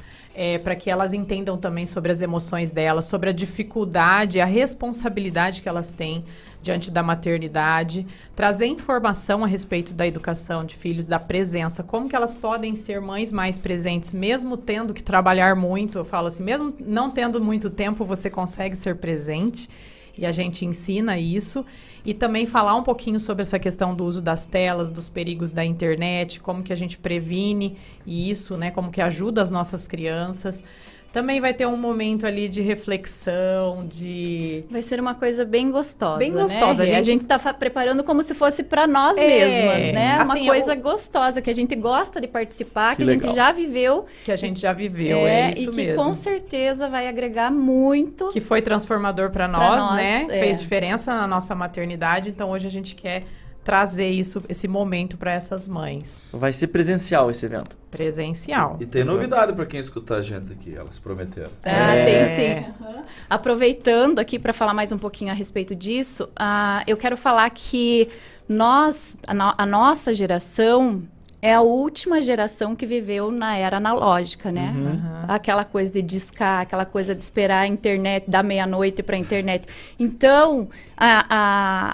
para que elas entendam também sobre as emoções delas, sobre a dificuldade, a responsabilidade que elas têm diante da maternidade, trazer informação a respeito da educação de filhos, da presença, como que elas podem ser mães mais presentes, mesmo tendo que trabalhar muito. Eu falo assim, mesmo não tendo muito tempo, você consegue ser presente e a gente ensina isso. E também falar um pouquinho sobre essa questão do uso das telas, dos perigos da internet, como que a gente previne isso, né? Como que ajuda as nossas crianças. Também vai ter um momento ali de reflexão, de Vai ser uma coisa bem gostosa. Bem né, gostosa, a Rê? A gente- gente está preparando como se fosse para nós É, mesmas, né? assim, uma coisa eu- gostosa que a gente gosta de participar, que, Que a gente já viveu. que a gente já viveu, é, isso e que mesmo. com certeza vai agregar muito. que foi transformador para Pra nós, nós, né? é. Fez diferença na nossa maternidade, então hoje a gente quer trazer isso, esse momento para essas mães. Vai ser presencial esse evento. Presencial. E tem novidade para quem escuta a gente aqui, elas prometeram. Ah, É. tem sim. Aproveitando aqui para falar mais um pouquinho a respeito disso, ah, eu quero falar que nós, a, no- a nossa geração, é a última geração que viveu na era analógica, né? Uhum. Aquela coisa de discar, aquela coisa de esperar a internet, da meia-noite para a internet. Então, a,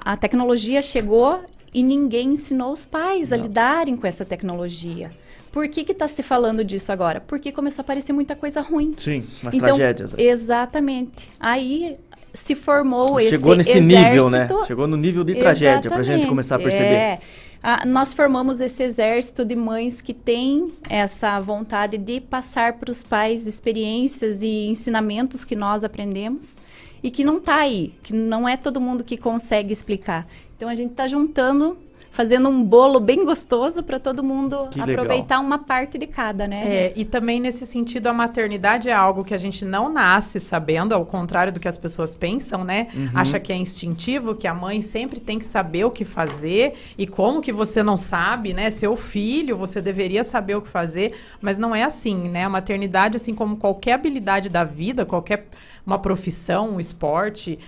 a, a tecnologia chegou e ninguém ensinou os pais a lidarem com essa tecnologia. Por que que tá se falando disso agora? Porque começou a aparecer muita coisa ruim. Sim, umas Então, tragédias. aí. Exatamente. Aí se formou esse Chegou nesse nível, né? exército- Chegou no nível de tragédia pra gente Exatamente. começar a perceber. É. Ah, nós formamos esse exército de mães que têm essa vontade de passar para os pais experiências e ensinamentos que nós aprendemos e que não está aí, que não é todo mundo que consegue explicar. Então a gente está juntando, fazendo um bolo bem gostoso para todo mundo Que legal. aproveitar uma parte de cada, né? É, e também nesse sentido, a maternidade é algo que a gente não nasce sabendo, ao contrário do que as pessoas pensam, né? Uhum. Acha que é instintivo, que a mãe sempre tem que saber o que fazer e como que você não sabe, né? Seu filho, você deveria saber o que fazer, mas não é assim, né? A maternidade, assim como qualquer habilidade da vida, qualquer uma profissão, um esporte,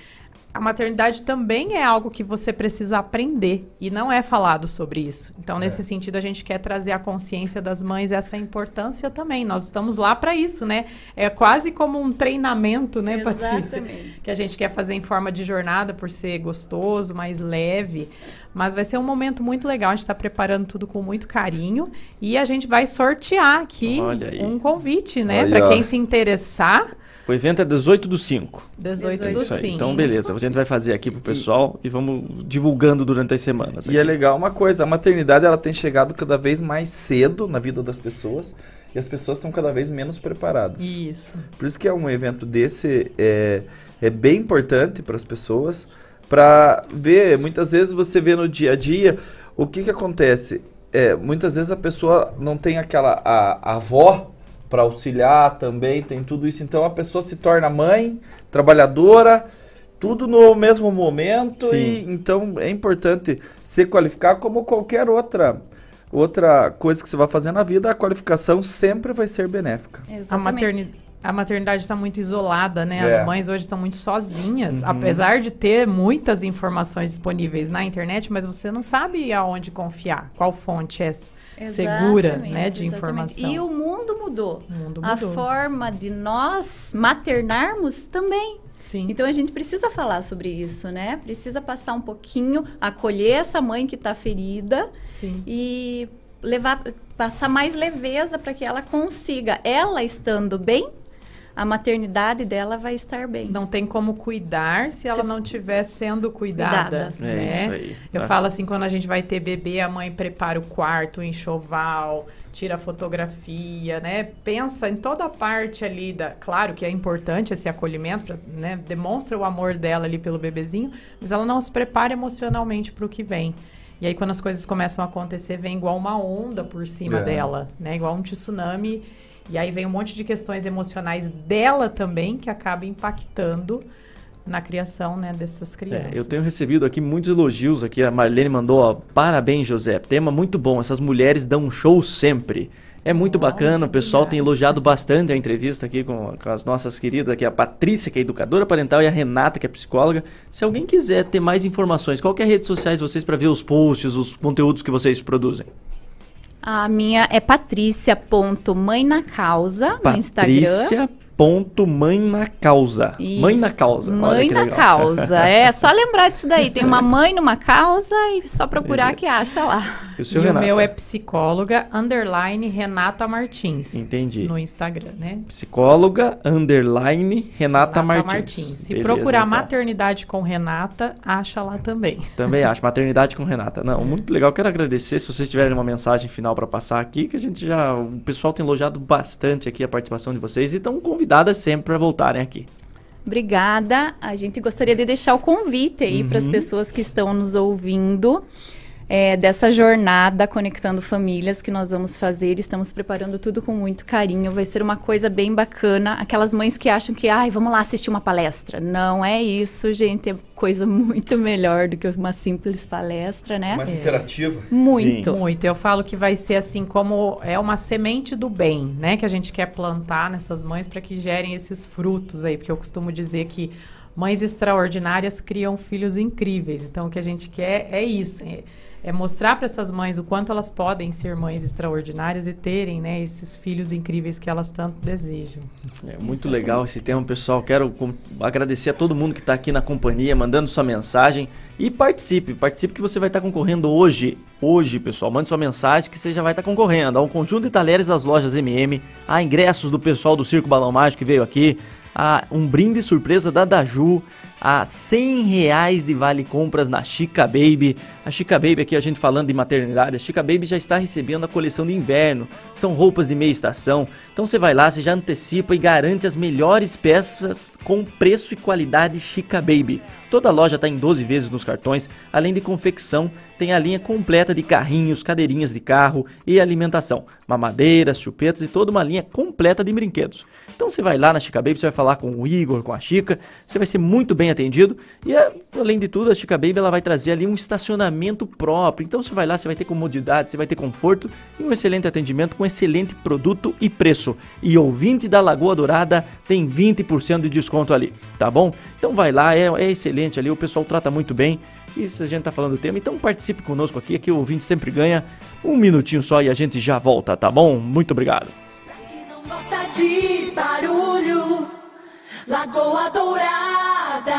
a maternidade também é algo que você precisa aprender e não é falado sobre isso. Então, nesse sentido, a gente quer trazer a consciência das mães essa importância também. Nós estamos lá para isso, né? É quase como um treinamento, né, Patrícia? Exatamente. Que a gente quer fazer em forma de jornada por ser gostoso, mais leve. Mas vai ser um momento muito legal. A gente está preparando tudo com muito carinho e a gente vai sortear aqui um convite, né, para quem se interessar. O evento é 18 do 5. 18 É do isso aí. 5. Então, beleza. A gente vai fazer aqui pro pessoal e, vamos divulgando durante as semanas. E é legal uma coisa, a maternidade ela tem chegado cada vez mais cedo na vida das pessoas e as pessoas estão cada vez menos preparadas. Isso. Por isso que é um evento desse é, é bem importante para as pessoas para ver. Muitas vezes você vê no dia a dia o que que acontece. É, muitas vezes a pessoa não tem aquela a, a avó para auxiliar também, tem tudo isso. Então a pessoa se torna mãe, trabalhadora, tudo no mesmo momento. Sim. E, então é importante se qualificar como qualquer outra outra coisa que você vai fazer na vida. A qualificação sempre vai ser benéfica. A, materni a maternidade está muito isolada, né? É. As mães hoje estão muito sozinhas, Uhum. apesar de ter muitas informações disponíveis na internet, mas você não sabe aonde confiar, qual fonte é segura, Exatamente, né, de exatamente. informação. E o mundo mudou. mundo A mudou. forma de nós maternarmos também. Sim. Então a gente precisa falar sobre isso, né? Precisa passar um pouquinho, acolher essa mãe que está ferida Sim. e levar, passar mais leveza para que ela consiga, ela estando bem, a maternidade dela vai estar bem. Não tem como cuidar se ela não estiver sendo cuidada. Cuidada. É né? isso aí. Eu Tá. falo assim, quando a gente vai ter bebê, a mãe prepara o quarto, o enxoval, tira a fotografia, né? Pensa em toda a parte ali da. Claro que é importante esse acolhimento, né? Demonstra o amor dela ali pelo bebezinho, mas ela não se prepara emocionalmente para o que vem. E aí, quando as coisas começam a acontecer, vem igual uma onda por cima É. dela, né? Igual um tsunami. E aí vem um monte de questões emocionais dela também que acaba impactando na criação, né, dessas crianças. É, eu tenho recebido aqui muitos elogios aqui. A Marlene mandou, ó, parabéns, José. Tema muito bom. Essas mulheres dão um show sempre. É muito bacana, o pessoal tem elogiado bastante a entrevista aqui com, com as nossas queridas aqui, a Patrícia, que é educadora parental, e a Renata, que é psicóloga. Se alguém quiser ter mais informações, qual que é a rede sociais vocês para ver os posts, os conteúdos que vocês produzem? A minha é patrícia.mãe na causa no Instagram. Ponto mãe na causa. Mãe na Isso, causa. Mãe na legal. causa. É só lembrar disso daí. Tem uma mãe numa causa e só procurar que acha lá. E o seu e Renata? o meu é psicóloga underline Renata Martins. Entendi. No Instagram, né? Psicóloga, underline, Renata, Martins. Se Beleza, procurar então. maternidade com Renata, acha lá também. Também acho. Maternidade com Renata. Não, muito legal. Quero agradecer se vocês tiverem uma mensagem final para passar aqui, que a gente já. O pessoal tem elogiado bastante aqui a participação de vocês e estão convidadas sempre para voltarem aqui. Obrigada. A gente gostaria de deixar o convite aí para as Uhum. pessoas que estão nos ouvindo. É, dessa jornada conectando famílias que nós vamos fazer, estamos preparando tudo com muito carinho. Vai ser uma coisa bem bacana. Aquelas mães que acham que, ai, vamos lá assistir uma palestra. Não é isso, gente. É coisa muito melhor do que uma simples palestra, né? Mais interativa. Muito. Muito. Eu falo que vai ser assim como é uma semente do bem, né? Que a gente quer plantar nessas mães para que gerem esses frutos aí. Porque eu costumo dizer que mães extraordinárias criam filhos incríveis. Então, o que a gente quer é isso. É, é mostrar para essas mães o quanto elas podem ser mães extraordinárias e terem né, esses filhos incríveis que elas tanto desejam. É muito legal esse tema, pessoal. Quero agradecer a todo mundo que está aqui na companhia, mandando sua mensagem. E participe, participe que você vai estar concorrendo hoje. Hoje, pessoal, mande sua mensagem que você já vai estar concorrendo a um conjunto de talheres das lojas MM, a ingressos do pessoal do Circo Balão Mágico que veio aqui, a um brinde surpresa da Daju, a 100 reais de vale compras na Chica Baby. A Chica Baby aqui, a gente falando de maternidade, a Chica Baby já está recebendo a coleção de inverno. São roupas de meia estação. Então você vai lá, você já antecipa e garante as melhores peças com preço e qualidade Chica Baby. Toda a loja está em 12 vezes nos cartões, além de confecção, tem a linha completa de carrinhos, cadeirinhas de carro e alimentação, mamadeiras, chupetas e toda uma linha completa de brinquedos. Então você vai lá na Chica Baby, você vai falar com o Igor, com a Chica, você vai ser muito bem atendido e é, além de tudo a Chica Baby ela vai trazer ali um estacionamento próprio. Então você vai lá, você vai ter comodidade, você vai ter conforto e um excelente atendimento com excelente produto e preço. E ouvinte da Lagoa Dourada tem 20% de desconto ali, tá bom? Então vai lá, é, é excelente ali, o pessoal trata muito bem. E se a gente tá falando do tema, então participe conosco aqui, aqui o ouvinte sempre ganha um minutinho só e a gente já volta, tá bom? Muito obrigado. Gosta de barulho, Lagoa Dourada.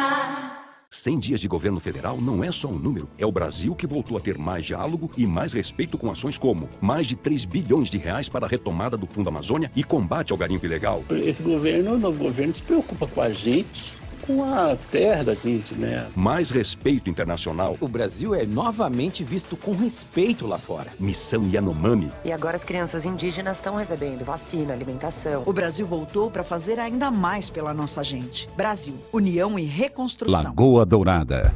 100 dias de governo federal não é só um número, é o Brasil que voltou a ter mais diálogo e mais respeito com ações como mais de 3 bilhões de reais para a retomada do Fundo Amazônia e combate ao garimpo ilegal. Esse governo, o novo governo, se preocupa com a gente, com a terra da gente, né? Mais respeito internacional. O Brasil é novamente visto com respeito lá fora. Missão Yanomami. E agora as crianças indígenas estão recebendo vacina, alimentação. O Brasil voltou para fazer ainda mais pela nossa gente. Brasil, união e reconstrução. Lagoa Dourada.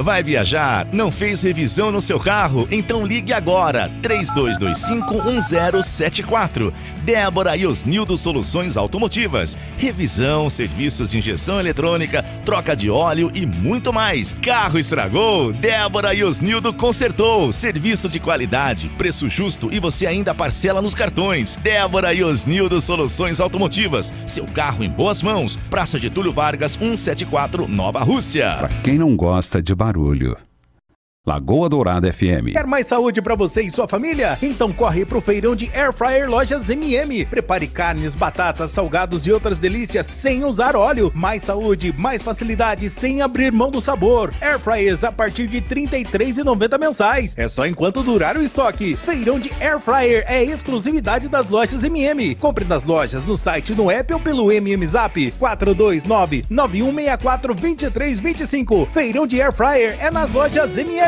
Vai viajar? Não fez revisão no seu carro? Então ligue agora, 32251074. Débora e Osnildo Soluções Automotivas. Revisão, serviços de injeção eletrônica, troca de óleo e muito mais. Carro estragou? Débora e Osnildo consertou. Serviço de qualidade, preço justo e você ainda parcela nos cartões. Débora e Osnildo Soluções Automotivas. Seu carro em boas mãos. Praça Getúlio Vargas, 174, Nova Rússia. Pra quem não gosta de barulho. Lagoa Dourada FM. Quer mais saúde pra você e sua família? Então corre pro feirão de Air Fryer Lojas MM. Prepare carnes, batatas, salgados e outras delícias sem usar óleo. Mais saúde, mais facilidade sem abrir mão do sabor. Air Fryers a partir de R$ 33,90 mensais. É só enquanto durar o estoque. Feirão de Air Fryer é exclusividade das lojas MM. Compre nas lojas, no site, no app ou pelo MM Zap 429 9164 2325. Feirão de Air Fryer é nas lojas MM.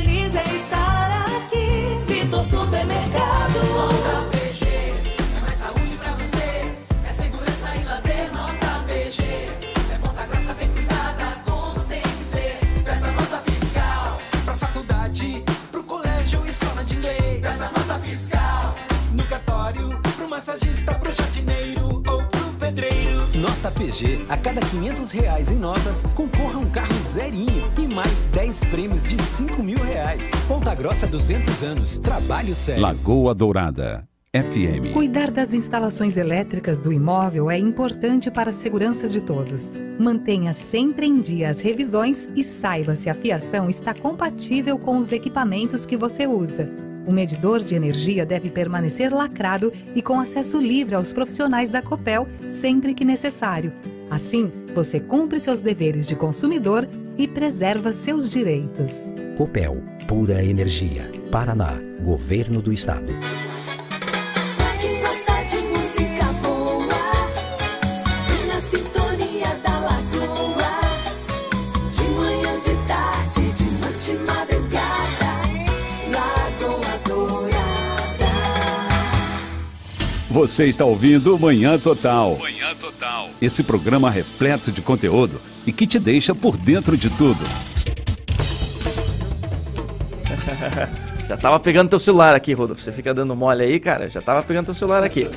aqui. Vitor Nota PG. A cada 500 reais em notas, concorra um carro zerinho e mais 10 prêmios de 5 mil reais. Ponta Grossa 200 anos. Trabalho sério. Lagoa Dourada FM. Cuidar das instalações elétricas do imóvel é importante para a segurança de todos. Mantenha sempre em dia as revisões e saiba se a fiação está compatível com os equipamentos que você usa. O medidor de energia deve permanecer lacrado e com acesso livre aos profissionais da Copel sempre que necessário. Assim, você cumpre seus deveres de consumidor e preserva seus direitos. Copel, pura energia. Paraná, Governo do Estado. Você está ouvindo Manhã Total. Manhã Total. Esse programa repleto de conteúdo e que te deixa por dentro de tudo. Já tava pegando teu celular aqui, Rodolfo. Você fica dando mole aí, cara. Já tava pegando teu celular aqui.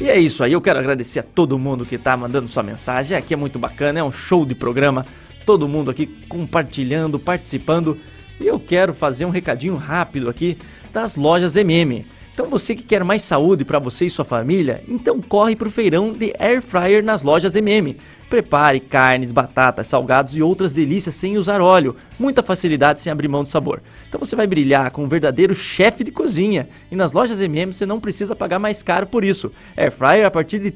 E é isso aí. Eu quero agradecer a todo mundo que tá mandando sua mensagem. Aqui é muito bacana, é um show de programa. Todo mundo aqui compartilhando, participando. E eu quero fazer um recadinho rápido aqui das lojas MM. Então você que quer mais saúde para você e sua família, então corre pro feirão de Air Fryer nas lojas MM. Prepare carnes, batatas, salgados e outras delícias sem usar óleo. Muita facilidade sem abrir mão do sabor. Então você vai brilhar com um verdadeiro chefe de cozinha. E nas lojas MM você não precisa pagar mais caro por isso. Air Fryer a partir de R$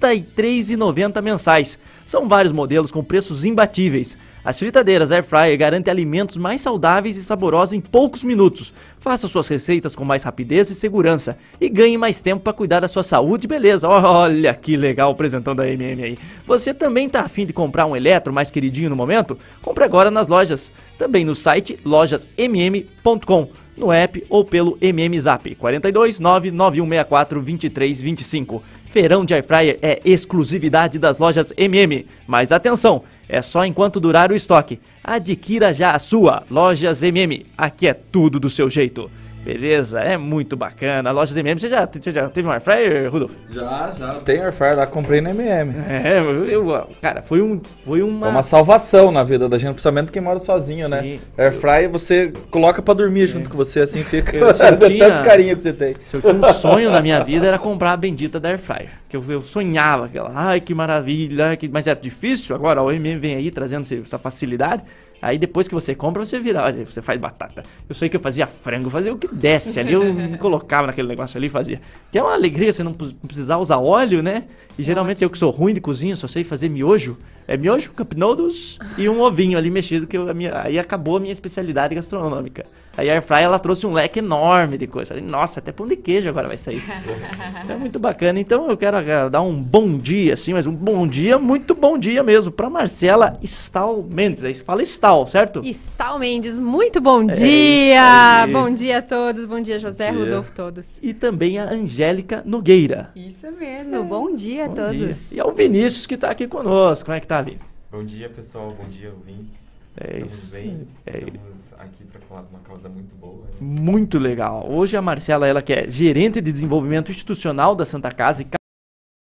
33,90 mensais. São vários modelos com preços imbatíveis. As fritadeiras Air Fryer garantem alimentos mais saudáveis e saborosos em poucos minutos. Faça suas receitas com mais rapidez e segurança e ganhe mais tempo para cuidar da sua saúde e beleza. Olha que legal o presentão da MM aí. Você também tá afim de comprar um eletro mais queridinho no momento? Compre agora nas lojas. Também no site lojasmm.com no app ou pelo MM Zap 42 99164 2325. Feirão de Airfryer é exclusividade das lojas MM. Mas atenção, é só enquanto durar o estoque. Adquira já a sua Lojas MM. Aqui é tudo do seu jeito. Beleza? É muito bacana. Lojas MM, você já, você já teve um Airfryer, Rudolf? Já, já. Tem air fryer lá, comprei na MM. É, eu, eu- cara, foi um foi uma É uma salvação na vida da gente, principalmente quem mora sozinho, né? Air fryer você coloca pra dormir junto com você, assim fica. Eu, eu tinha- tanto carinho que você tem. Se eu tinha um sonho na minha vida era comprar a bendita da Air Fryer. Que eu, eu sonhava aquela, ai que maravilha, que... mas era difícil. Agora o MM vem aí trazendo essa facilidade. Aí depois que você compra, você vira, olha, você faz batata. Eu sei que eu fazia frango, fazia o que desse ali, eu colocava naquele negócio ali e fazia. Que é uma alegria você não precisar usar óleo, né? E geralmente eu que sou ruim de cozinha, só sei fazer miojo. É miojo, cup noodles e um ovinho ali mexido, que eu, minha, aí acabou a minha especialidade gastronômica. Aí a Air Fryer, ela trouxe um leque enorme de coisa. Falei, Nossa, até pão de queijo agora vai sair. É muito bacana. Então eu quero dar um bom dia, assim, mas um bom dia, muito bom dia mesmo, pra Marcela Stal Mendes. Aí fala Stal, certo? Stal Mendes, muito bom É dia! Bom dia a todos, bom dia José, Bom dia. Rodolfo, todos. E também a Angélica Nogueira. Isso mesmo, bom dia a Bom todos. dia. E é o Vinícius que tá aqui conosco. Como é que tá, Vini? Bom dia, pessoal. Bom dia, ouvintes. É Estamos isso. bem. É Estamos aqui para falar de uma causa muito boa. né? Muito legal. Hoje a Marcela, ela que é gerente de desenvolvimento institucional da Santa Casa e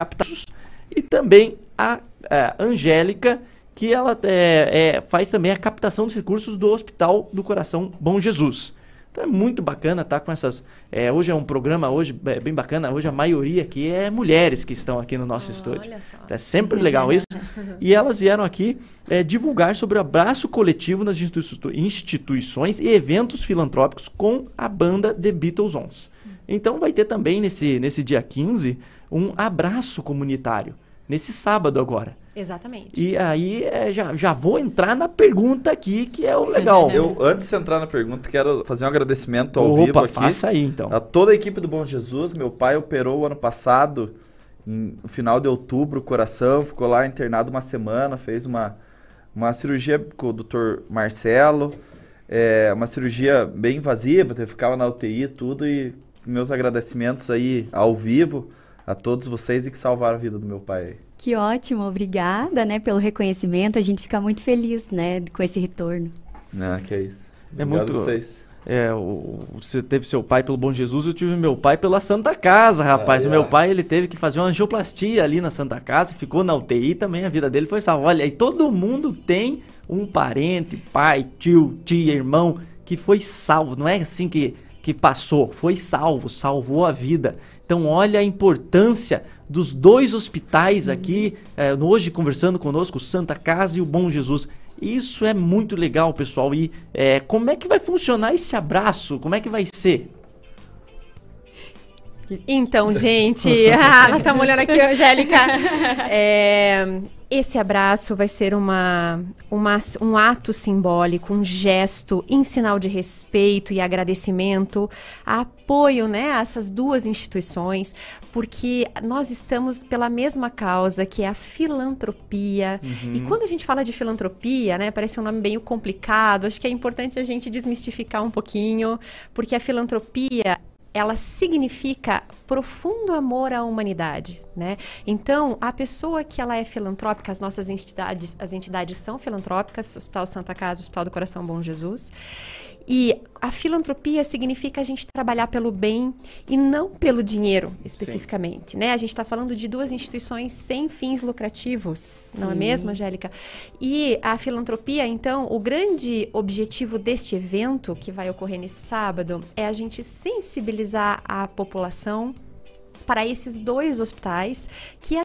Captaços, e também a, é, Angélica, que ela é, é, faz também a captação dos recursos do Hospital do Coração Bom Jesus. Então é muito bacana estar com essas. é, hoje é um programa hoje é, bem bacana. Hoje a maioria aqui é mulheres que estão aqui no nosso estúdio. Então é sempre legal isso. E elas vieram aqui é, divulgar sobre o abraço coletivo nas institu- instituições e eventos filantrópicos com a banda The Beatles Ons. Então vai ter também nesse, nesse dia 15 um abraço comunitário. Nesse sábado agora. Exatamente. E aí é, já, já vou entrar na pergunta aqui, que é o legal. Eu, antes de entrar na pergunta, quero fazer um agradecimento ao Opa, vivo aqui. faça aí, então. A toda a equipe do Bom Jesus. Meu pai operou ano passado, em- no final de outubro, o coração. Ficou lá internado uma semana, fez uma, uma cirurgia com o Dr. Marcelo. É, uma cirurgia bem invasiva, teve- ficava na UTI e tudo. E meus agradecimentos aí ao vivo a todos vocês e que salvaram a vida do meu pai. Que ótimo, obrigada, né, pelo reconhecimento. A gente fica muito feliz, né, com esse retorno. Ah, que é isso. É Obrigado muito. a vocês. É, o, você teve seu pai pelo Bom Jesus, eu tive meu pai pela Santa Casa, rapaz. Ah, o é. meu pai, ele teve que fazer uma angioplastia ali na Santa Casa, ficou na UTI também, a vida dele foi salva. Olha, e todo mundo tem um parente, pai, tio, tia, irmão, que foi salvo. Não é assim que, que passou, foi salvo, salvou a vida. Então, olha a importância dos dois hospitais aqui, é, hoje conversando conosco, Santa Casa e o Bom Jesus. Isso é muito legal, pessoal. E é, como é que vai funcionar esse abraço? Como é que vai ser? Então, gente, ah, nós estamos olhando aqui, Angélica. É, esse abraço vai ser uma, uma- um ato simbólico, um gesto em sinal de respeito e agradecimento, apoio né, a essas duas instituições, porque nós estamos pela mesma causa, que é a filantropia. Uhum. E quando a gente fala de filantropia, né, parece um nome meio complicado, acho que é importante a gente desmistificar um pouquinho, porque a filantropia ela significa profundo amor à humanidade, né? Então, a pessoa que ela é filantrópica, as nossas entidades, as entidades são filantrópicas, Hospital Santa Casa, Hospital do Coração Bom Jesus. E a filantropia significa a gente trabalhar pelo bem e não pelo dinheiro, especificamente, né? A gente está falando de duas instituições sem fins lucrativos, não é Sim. mesmo, Angélica? E a filantropia, então, o grande objetivo deste evento que vai ocorrer nesse sábado é a gente sensibilizar a população para esses dois hospitais que